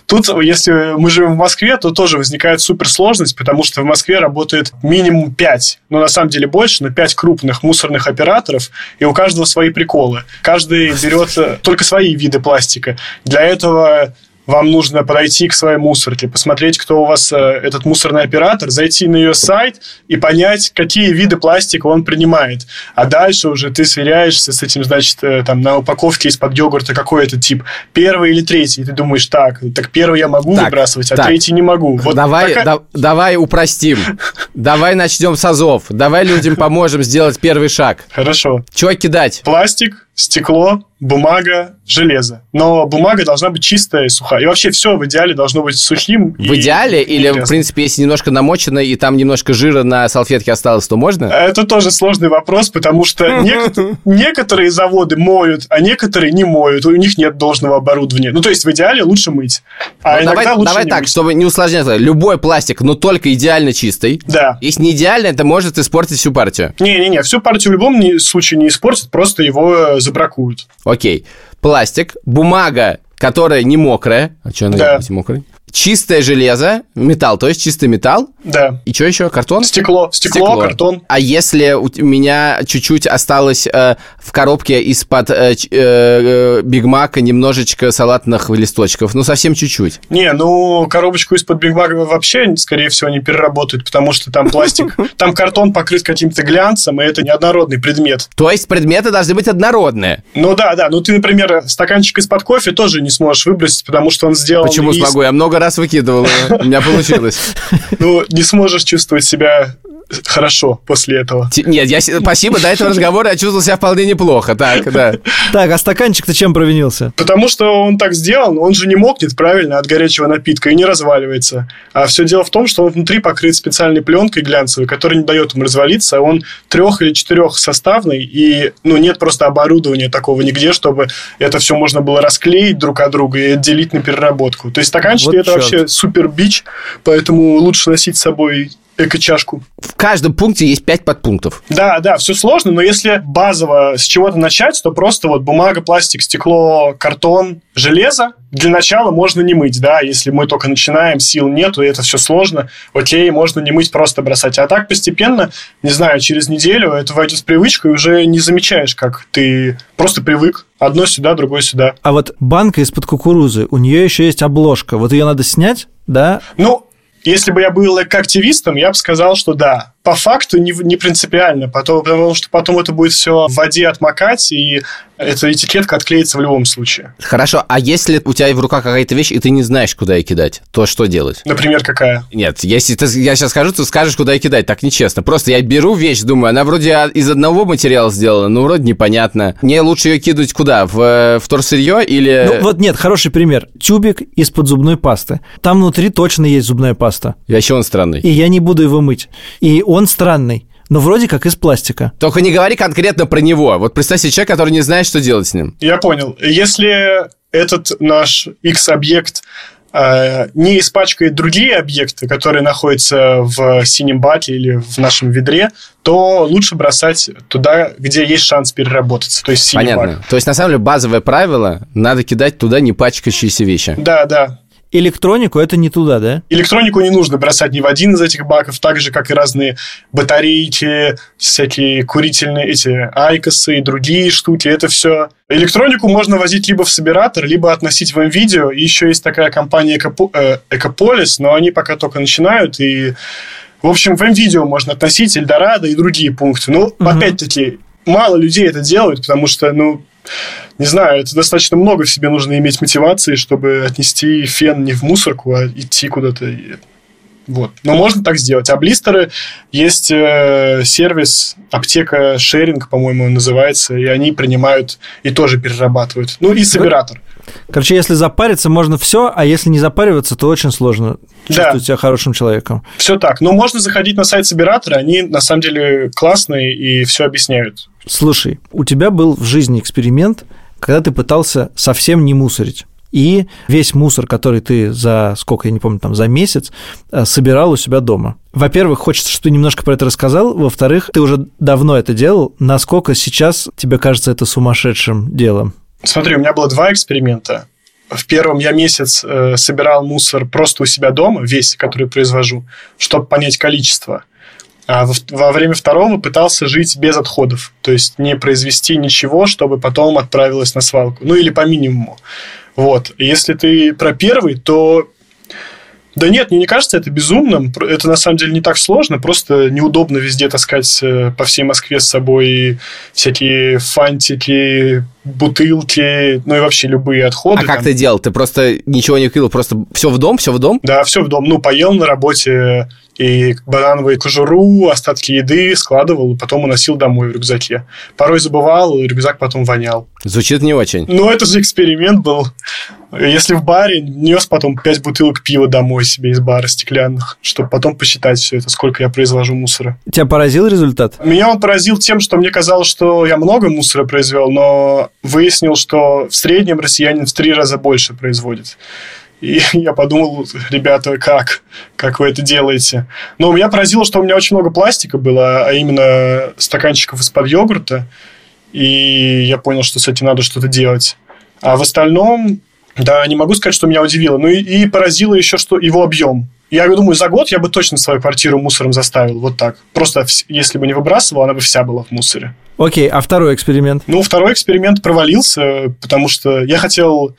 Тут, если мы живем в Москве, то тоже возникает суперсложность, потому что в Москве работает минимум 5, ну, на самом деле больше, но 5 крупных мусорных операторов, и у каждого свои приколы. Каждый берет э, только свои виды пластика. Для этого вам нужно подойти к своей мусорке, посмотреть, кто у вас э, этот мусорный оператор, зайти на ее сайт и понять, какие виды пластика он принимает. А дальше уже ты сверяешься с этим, значит, э, там на упаковке из-под йогурта какой это тип, первый или третий. И ты думаешь, так, так первый я могу Так, выбрасывать, а так. третий не могу. Вот давай, такая- да- давай упростим. Давай начнем с азов. Давай людям поможем сделать первый шаг. Хорошо. Чего кидать? Пластик, стекло, бумага, железо. Но бумага должна быть чистая и сухая. И вообще все в идеале должно быть сухим. В идеале? Или, в принципе, если немножко намочено и там немножко жира на салфетке осталось, то можно? Это тоже сложный вопрос, потому что некотор- некоторые заводы моют, а некоторые не моют. У них нет должного оборудования. Ну, то есть в идеале лучше мыть. А Ну, иногда лучше давай так, чтобы не усложнять. Любой пластик, но только идеально чистый. Да. Если не идеально, это может испортить всю партию. Не-не-не, всю партию в любом случае не испортят, просто его забракуют. Окей. Пластик, бумага, которая не мокрая. А что она Да. быть мокрой? Чистое железо, металл, то есть чистый металл. Да. И что еще? Картон? Стекло, стекло, картон. А если у меня чуть-чуть осталось э, в коробке из-под э, э, э, Биг Мака немножечко салатных листочков, ну совсем чуть-чуть. Не, ну, коробочку из-под Биг Мака вообще, скорее всего, не переработают, потому что там пластик, там картон покрыт каким-то глянцем, и это неоднородный предмет. То есть предметы должны быть однородные. Ну да, да, ну ты, например, стаканчик из-под кофе тоже не сможешь выбросить, потому что он сделан Почему из- смогу? Я много раз выкидывал, у меня получилось. Ну, не сможешь чувствовать себя хорошо после этого. Нет, я, спасибо, до этого разговора я чувствовал себя вполне неплохо. Так, да. Так, а стаканчик-то чем провинился? Потому что он так сделан, он же не мокнет правильно от горячего напитка и не разваливается. А все дело в том, что он внутри покрыт специальной пленкой глянцевой, которая не дает ему развалиться. Он трех или четырех составный, и ну, нет просто оборудования такого нигде, чтобы это все можно было расклеить друг от друга и отделить на переработку. То есть стаканчики Вот это чёрт. вообще супер бич, поэтому лучше носить с собой эко-чашку. В каждом пункте есть пять подпунктов. Да, да, все сложно, но если базово с чего-то начать, то просто вот бумага, пластик, стекло, картон, железо. Для начала можно не мыть, да, если мы только начинаем, сил нету, и это все сложно, окей, можно не мыть, просто бросать. А так постепенно, не знаю, через неделю это войдет в привычку, и уже не замечаешь, как ты просто привык. Одно сюда, другое сюда. А вот банка из-под кукурузы, у нее еще есть обложка. Вот ее надо снять, да? Ну, если бы я был активистом, я бы сказал, что да. По факту не, не принципиально, потом, потому что потом это будет все в воде отмокать, и эта этикетка отклеится в любом случае. Хорошо, а если у тебя в руках какая-то вещь, и ты не знаешь, куда ее кидать, то что делать? Например, какая? Нет, если ты, я сейчас скажу, ты скажешь, куда ее кидать, так нечестно. Просто я беру вещь, думаю, она вроде а- из одного материала сделана, но вроде непонятно. Мне лучше ее кидать куда? В э, вторсырье или... Ну, вот нет, хороший пример. Тюбик из-под зубной пасты. Там внутри точно есть зубная паста. И вообще он странный. И я не буду его мыть. И он странный. Но вроде как из пластика. Только не говори конкретно про него. Вот представь себе человек, который не знает, что делать с ним. Я понял. Если этот наш X-объект э, не испачкает другие объекты, которые находятся в синем баке или в нашем ведре, то лучше бросать туда, где есть шанс переработаться, то есть синий Понятно. бак. То есть, на самом деле, базовое правило, надо кидать туда не пачкающиеся вещи. Да, да. Электронику это не туда, да? Электронику не нужно бросать ни в один из этих баков, так же, как и разные батарейки, всякие курительные эти айкосы и другие штуки. Это все. Электронику можно возить либо в собиратор, либо относить в МВидео. И еще есть такая компания Экопо- э, Экополис, но они пока только начинают. И, в общем, в МВидео можно относить Эльдорадо и другие пункты. Ну, опять-таки, мало людей это делают, потому что, ну, не знаю, это достаточно много в себе нужно иметь мотивации, чтобы отнести фен не в мусорку, а идти куда-то. и- Вот. Но можно так сделать. А блистеры есть э, сервис аптека шеринг, по-моему, он называется, и они принимают и тоже перерабатывают. Ну и собиратор. Короче, если запариться, можно все, а если не запариваться, то очень сложно чувствовать Да. себя хорошим человеком. Все так. Но можно заходить на сайт Собиратора, они на самом деле классные и все объясняют. Слушай, у тебя был в жизни эксперимент, когда ты пытался совсем не мусорить. И весь мусор, который ты за сколько, я не помню, там, за месяц э, собирал у себя дома. Во-первых, хочется, чтобы ты немножко про это рассказал. Во-вторых, ты уже давно это делал. Насколько сейчас тебе кажется это сумасшедшим делом? Смотри, у меня было два эксперимента. В первом я месяц э, собирал мусор просто у себя дома, весь, который произвожу, чтобы понять количество. А во, время второго пытался жить без отходов, то есть не произвести ничего, чтобы потом отправилось на свалку. Ну или по минимуму. Вот. Если ты про первый, то да нет, мне не кажется это безумным. Это на самом деле не так сложно. Просто неудобно везде таскать э, по всей Москве с собой всякие фантики, бутылки, ну и вообще любые отходы. А как там. ты делал? Ты просто ничего не купил, просто все в дом, все в дом? Да, все в дом. Ну, поел на работе и банановую кожуру, остатки еды складывал, и потом уносил домой в рюкзаке. Порой забывал, и рюкзак потом вонял. Звучит не очень. Ну, это же эксперимент был. Если в баре, нес потом 5 бутылок пива домой себе из бара стеклянных, чтобы потом посчитать все это, сколько я произвожу мусора. Тебя поразил результат? Меня он поразил тем, что мне казалось, что я много мусора произвел, но выяснил, что в среднем россиянин в три раза больше производит. И я подумал, ребята, как? Как вы это делаете? Но меня поразило, что у меня очень много пластика было, а именно стаканчиков из-под йогурта. И я понял, что с этим надо что-то делать. А в остальном, да, не могу сказать, что меня удивило. Ну и, и поразило еще, что его объем. Я думаю, за год я бы точно свою квартиру мусором заставил. Вот так. Просто если бы не выбрасывал, она бы вся была в мусоре. Окей, а второй эксперимент? Ну, второй эксперимент провалился, потому что я хотел,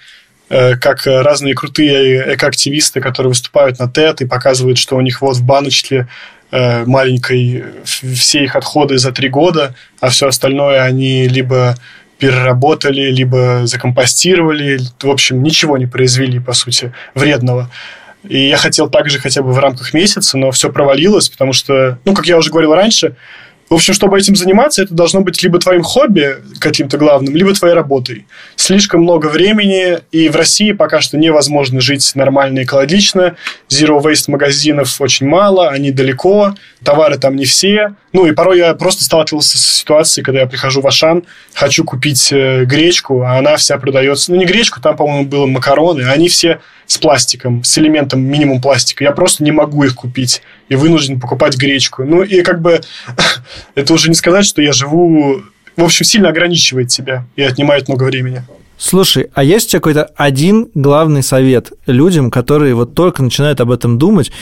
э, как разные крутые экоактивисты, которые выступают на TED и показывают, что у них вот в баночке э, маленькой все их отходы за три года, а все остальное они либо переработали, либо закомпостировали. В общем, ничего не произвели, по сути, вредного. И я хотел также хотя бы в рамках месяца, но все провалилось, потому что, ну, как я уже говорил раньше, в общем, чтобы этим заниматься, это должно быть либо твоим хобби каким-то главным, либо твоей работой. Слишком много времени, и в России пока что невозможно жить нормально и экологично. Zero waste магазинов очень мало, они далеко, товары там не все. Ну, и порой я просто сталкивался с ситуацией, когда я прихожу в Ашан, хочу купить э, гречку, а она вся продается... Ну, не гречку, там, по-моему, было макароны, а они все с пластиком, с элементом минимум пластика. Я просто не могу их купить и вынужден покупать гречку. Ну, и как бы это уже не сказать, что я живу... В общем, сильно ограничивает тебя и отнимает много времени. Слушай, а есть у тебя какой-то один главный совет людям, которые вот только начинают об этом думать,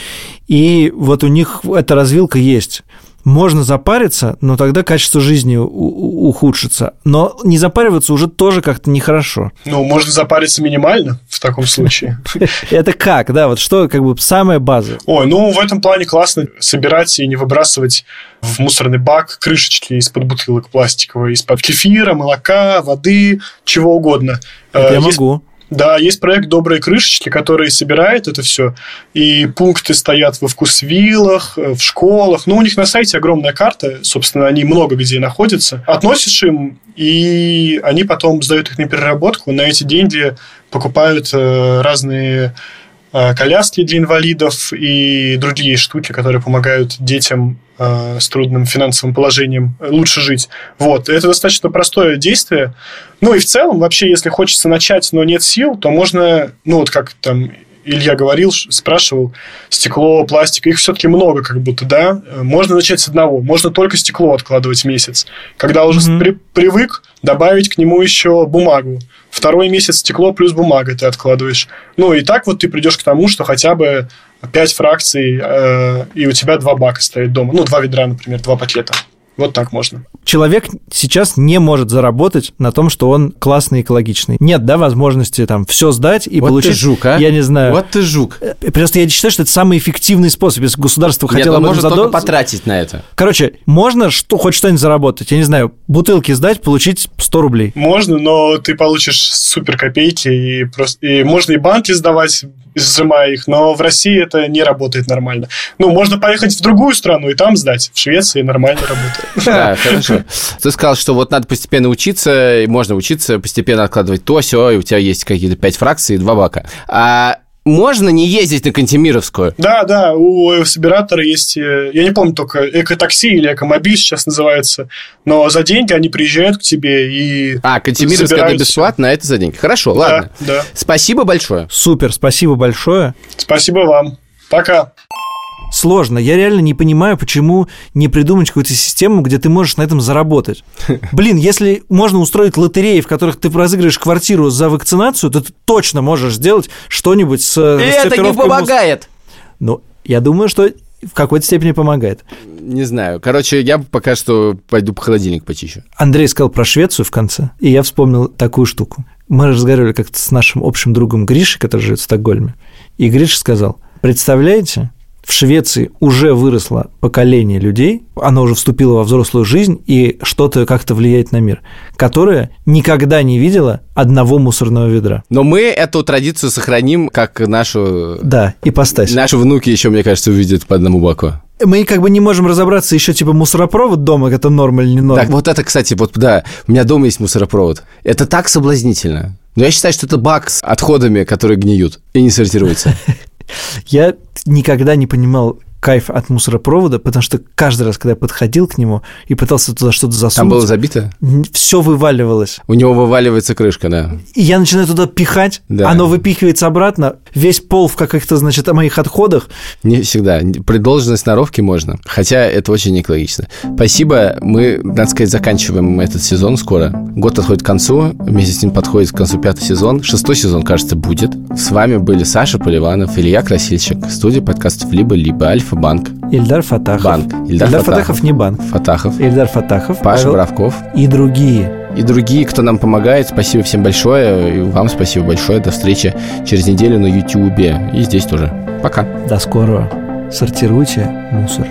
и вот у них эта развилка есть? Можно запариться, но тогда качество жизни ухудшится. Но не запариваться уже тоже как-то нехорошо. Ну, можно запариться минимально в таком случае. Это как, да? Вот что как бы самая база? Ой, ну, в этом плане классно собирать и не выбрасывать в мусорный бак крышечки из-под бутылок пластиковые, из-под кефира, молока, воды, чего угодно. Э, я могу. Да, есть проект «Добрые крышечки», который собирает это все. И пункты стоят во вкусвиллах, э, в школах. Ну, у них на сайте огромная карта, собственно, они много где находятся. Относишь им, и они потом сдают их на переработку. На эти деньги покупают э, разные коляски для инвалидов и другие штуки, которые помогают детям э, с трудным финансовым положением лучше жить. Вот. Это достаточно простое действие. Ну и в целом, вообще, если хочется начать, но нет сил, то можно, ну вот как там Илья говорил, спрашивал, стекло, пластик, их все-таки много как будто, да? Э, Можно начать с одного, можно только стекло откладывать месяц. Когда уже Мгм. при- привык, добавить к нему еще бумагу. Второй месяц стекло плюс бумага ты откладываешь. Ну и так вот ты придешь к тому, что хотя бы 5 фракций, э, и у тебя два бака стоит дома. Ну, два ведра, например, два пакета. Вот так можно. Человек сейчас не может заработать на том, что он классный, экологичный. Нет, да, возможности там все сдать и вот получить... ты жук, а? Я не знаю. Вот ты жук. Э, Просто я считаю, что это самый эффективный способ. Если государство Нет, хотело этом может только задо- потратить на это. Короче, можно что, хоть что-нибудь заработать. Я не знаю, бутылки сдать, получить 100 рублей. Можно, но ты получишь супер копейки, и, просто, и можно и банки сдавать, сжимая их, но в России это не работает нормально. Ну, можно поехать в другую страну и там сдать. В Швеции нормально работает. Да, хорошо. Ты сказал, что вот надо постепенно учиться, и можно учиться, постепенно откладывать то, все, и у тебя есть какие-то пять фракций и два бака. А можно не ездить на Кантемировскую? Да, да, у собиратора есть, э, я не помню только, экотакси или экомобиль сейчас называется, но за деньги они приезжают к тебе и А, Кантемировская это бесплатно, а это за деньги. Хорошо, Да, ладно. да. Спасибо большое. Супер, спасибо большое. Спасибо вам. Пока. Сложно. Я реально не понимаю, почему не придумать какую-то систему, где ты можешь на этом заработать. Блин, если можно устроить лотереи, в которых ты разыгрываешь квартиру за вакцинацию, то ты точно можешь сделать что-нибудь с И это не помогает. Ну, я думаю, что в какой-то степени помогает. Не знаю. Короче, я пока что пойду по холодильник почищу. Андрей сказал про Швецию в конце, и я вспомнил такую штуку. Мы разговаривали как-то с нашим общим другом Гришей, который живет в Стокгольме, и Гриша сказал, представляете, в Швеции уже выросло поколение людей, оно уже вступило во взрослую жизнь и что-то как-то влияет на мир, которое никогда не видело одного мусорного ведра. Но мы эту традицию сохраним, как нашу... Да, ипостась. Наши внуки еще, мне кажется, увидят по одному баку. Мы как бы не можем разобраться еще типа мусоропровод дома, это норма или не норма. Так, вот это, кстати, вот, да, у меня дома есть мусоропровод. Это так соблазнительно. Но я считаю, что это бак с отходами, которые гниют и не сортируются. Я никогда не понимал кайф от мусоропровода, потому что каждый раз, когда я подходил к нему и пытался туда что-то Там было засунуть, забито? все вываливалось. У него вываливается крышка, да. И я начинаю туда пихать, Да. оно выпихивается обратно, весь пол в каких-то, значит, моих отходах. Не всегда. При должной сноровке можно. Хотя это очень экологично. Спасибо. Мы, надо сказать, заканчиваем этот сезон скоро. Год подходит к концу. Вместе с ним подходит к концу пятый сезон. Шестой сезон, кажется, будет. С вами были Саша Поливанов, Илья Красильщик, студия подкастов «Либо-либо», Альфа-банк, Ильдар Фатахов. Банк. Ильдар, Ильдар Фатахов. Фатахов. не банк. Фатахов, Ильдар Фатахов. Паша Павел Боровков И другие. и другие, кто нам помогает. Спасибо всем большое. И вам спасибо большое. До встречи через неделю на YouTube. И здесь тоже. Пока. До скорого. Сортируйте мусор.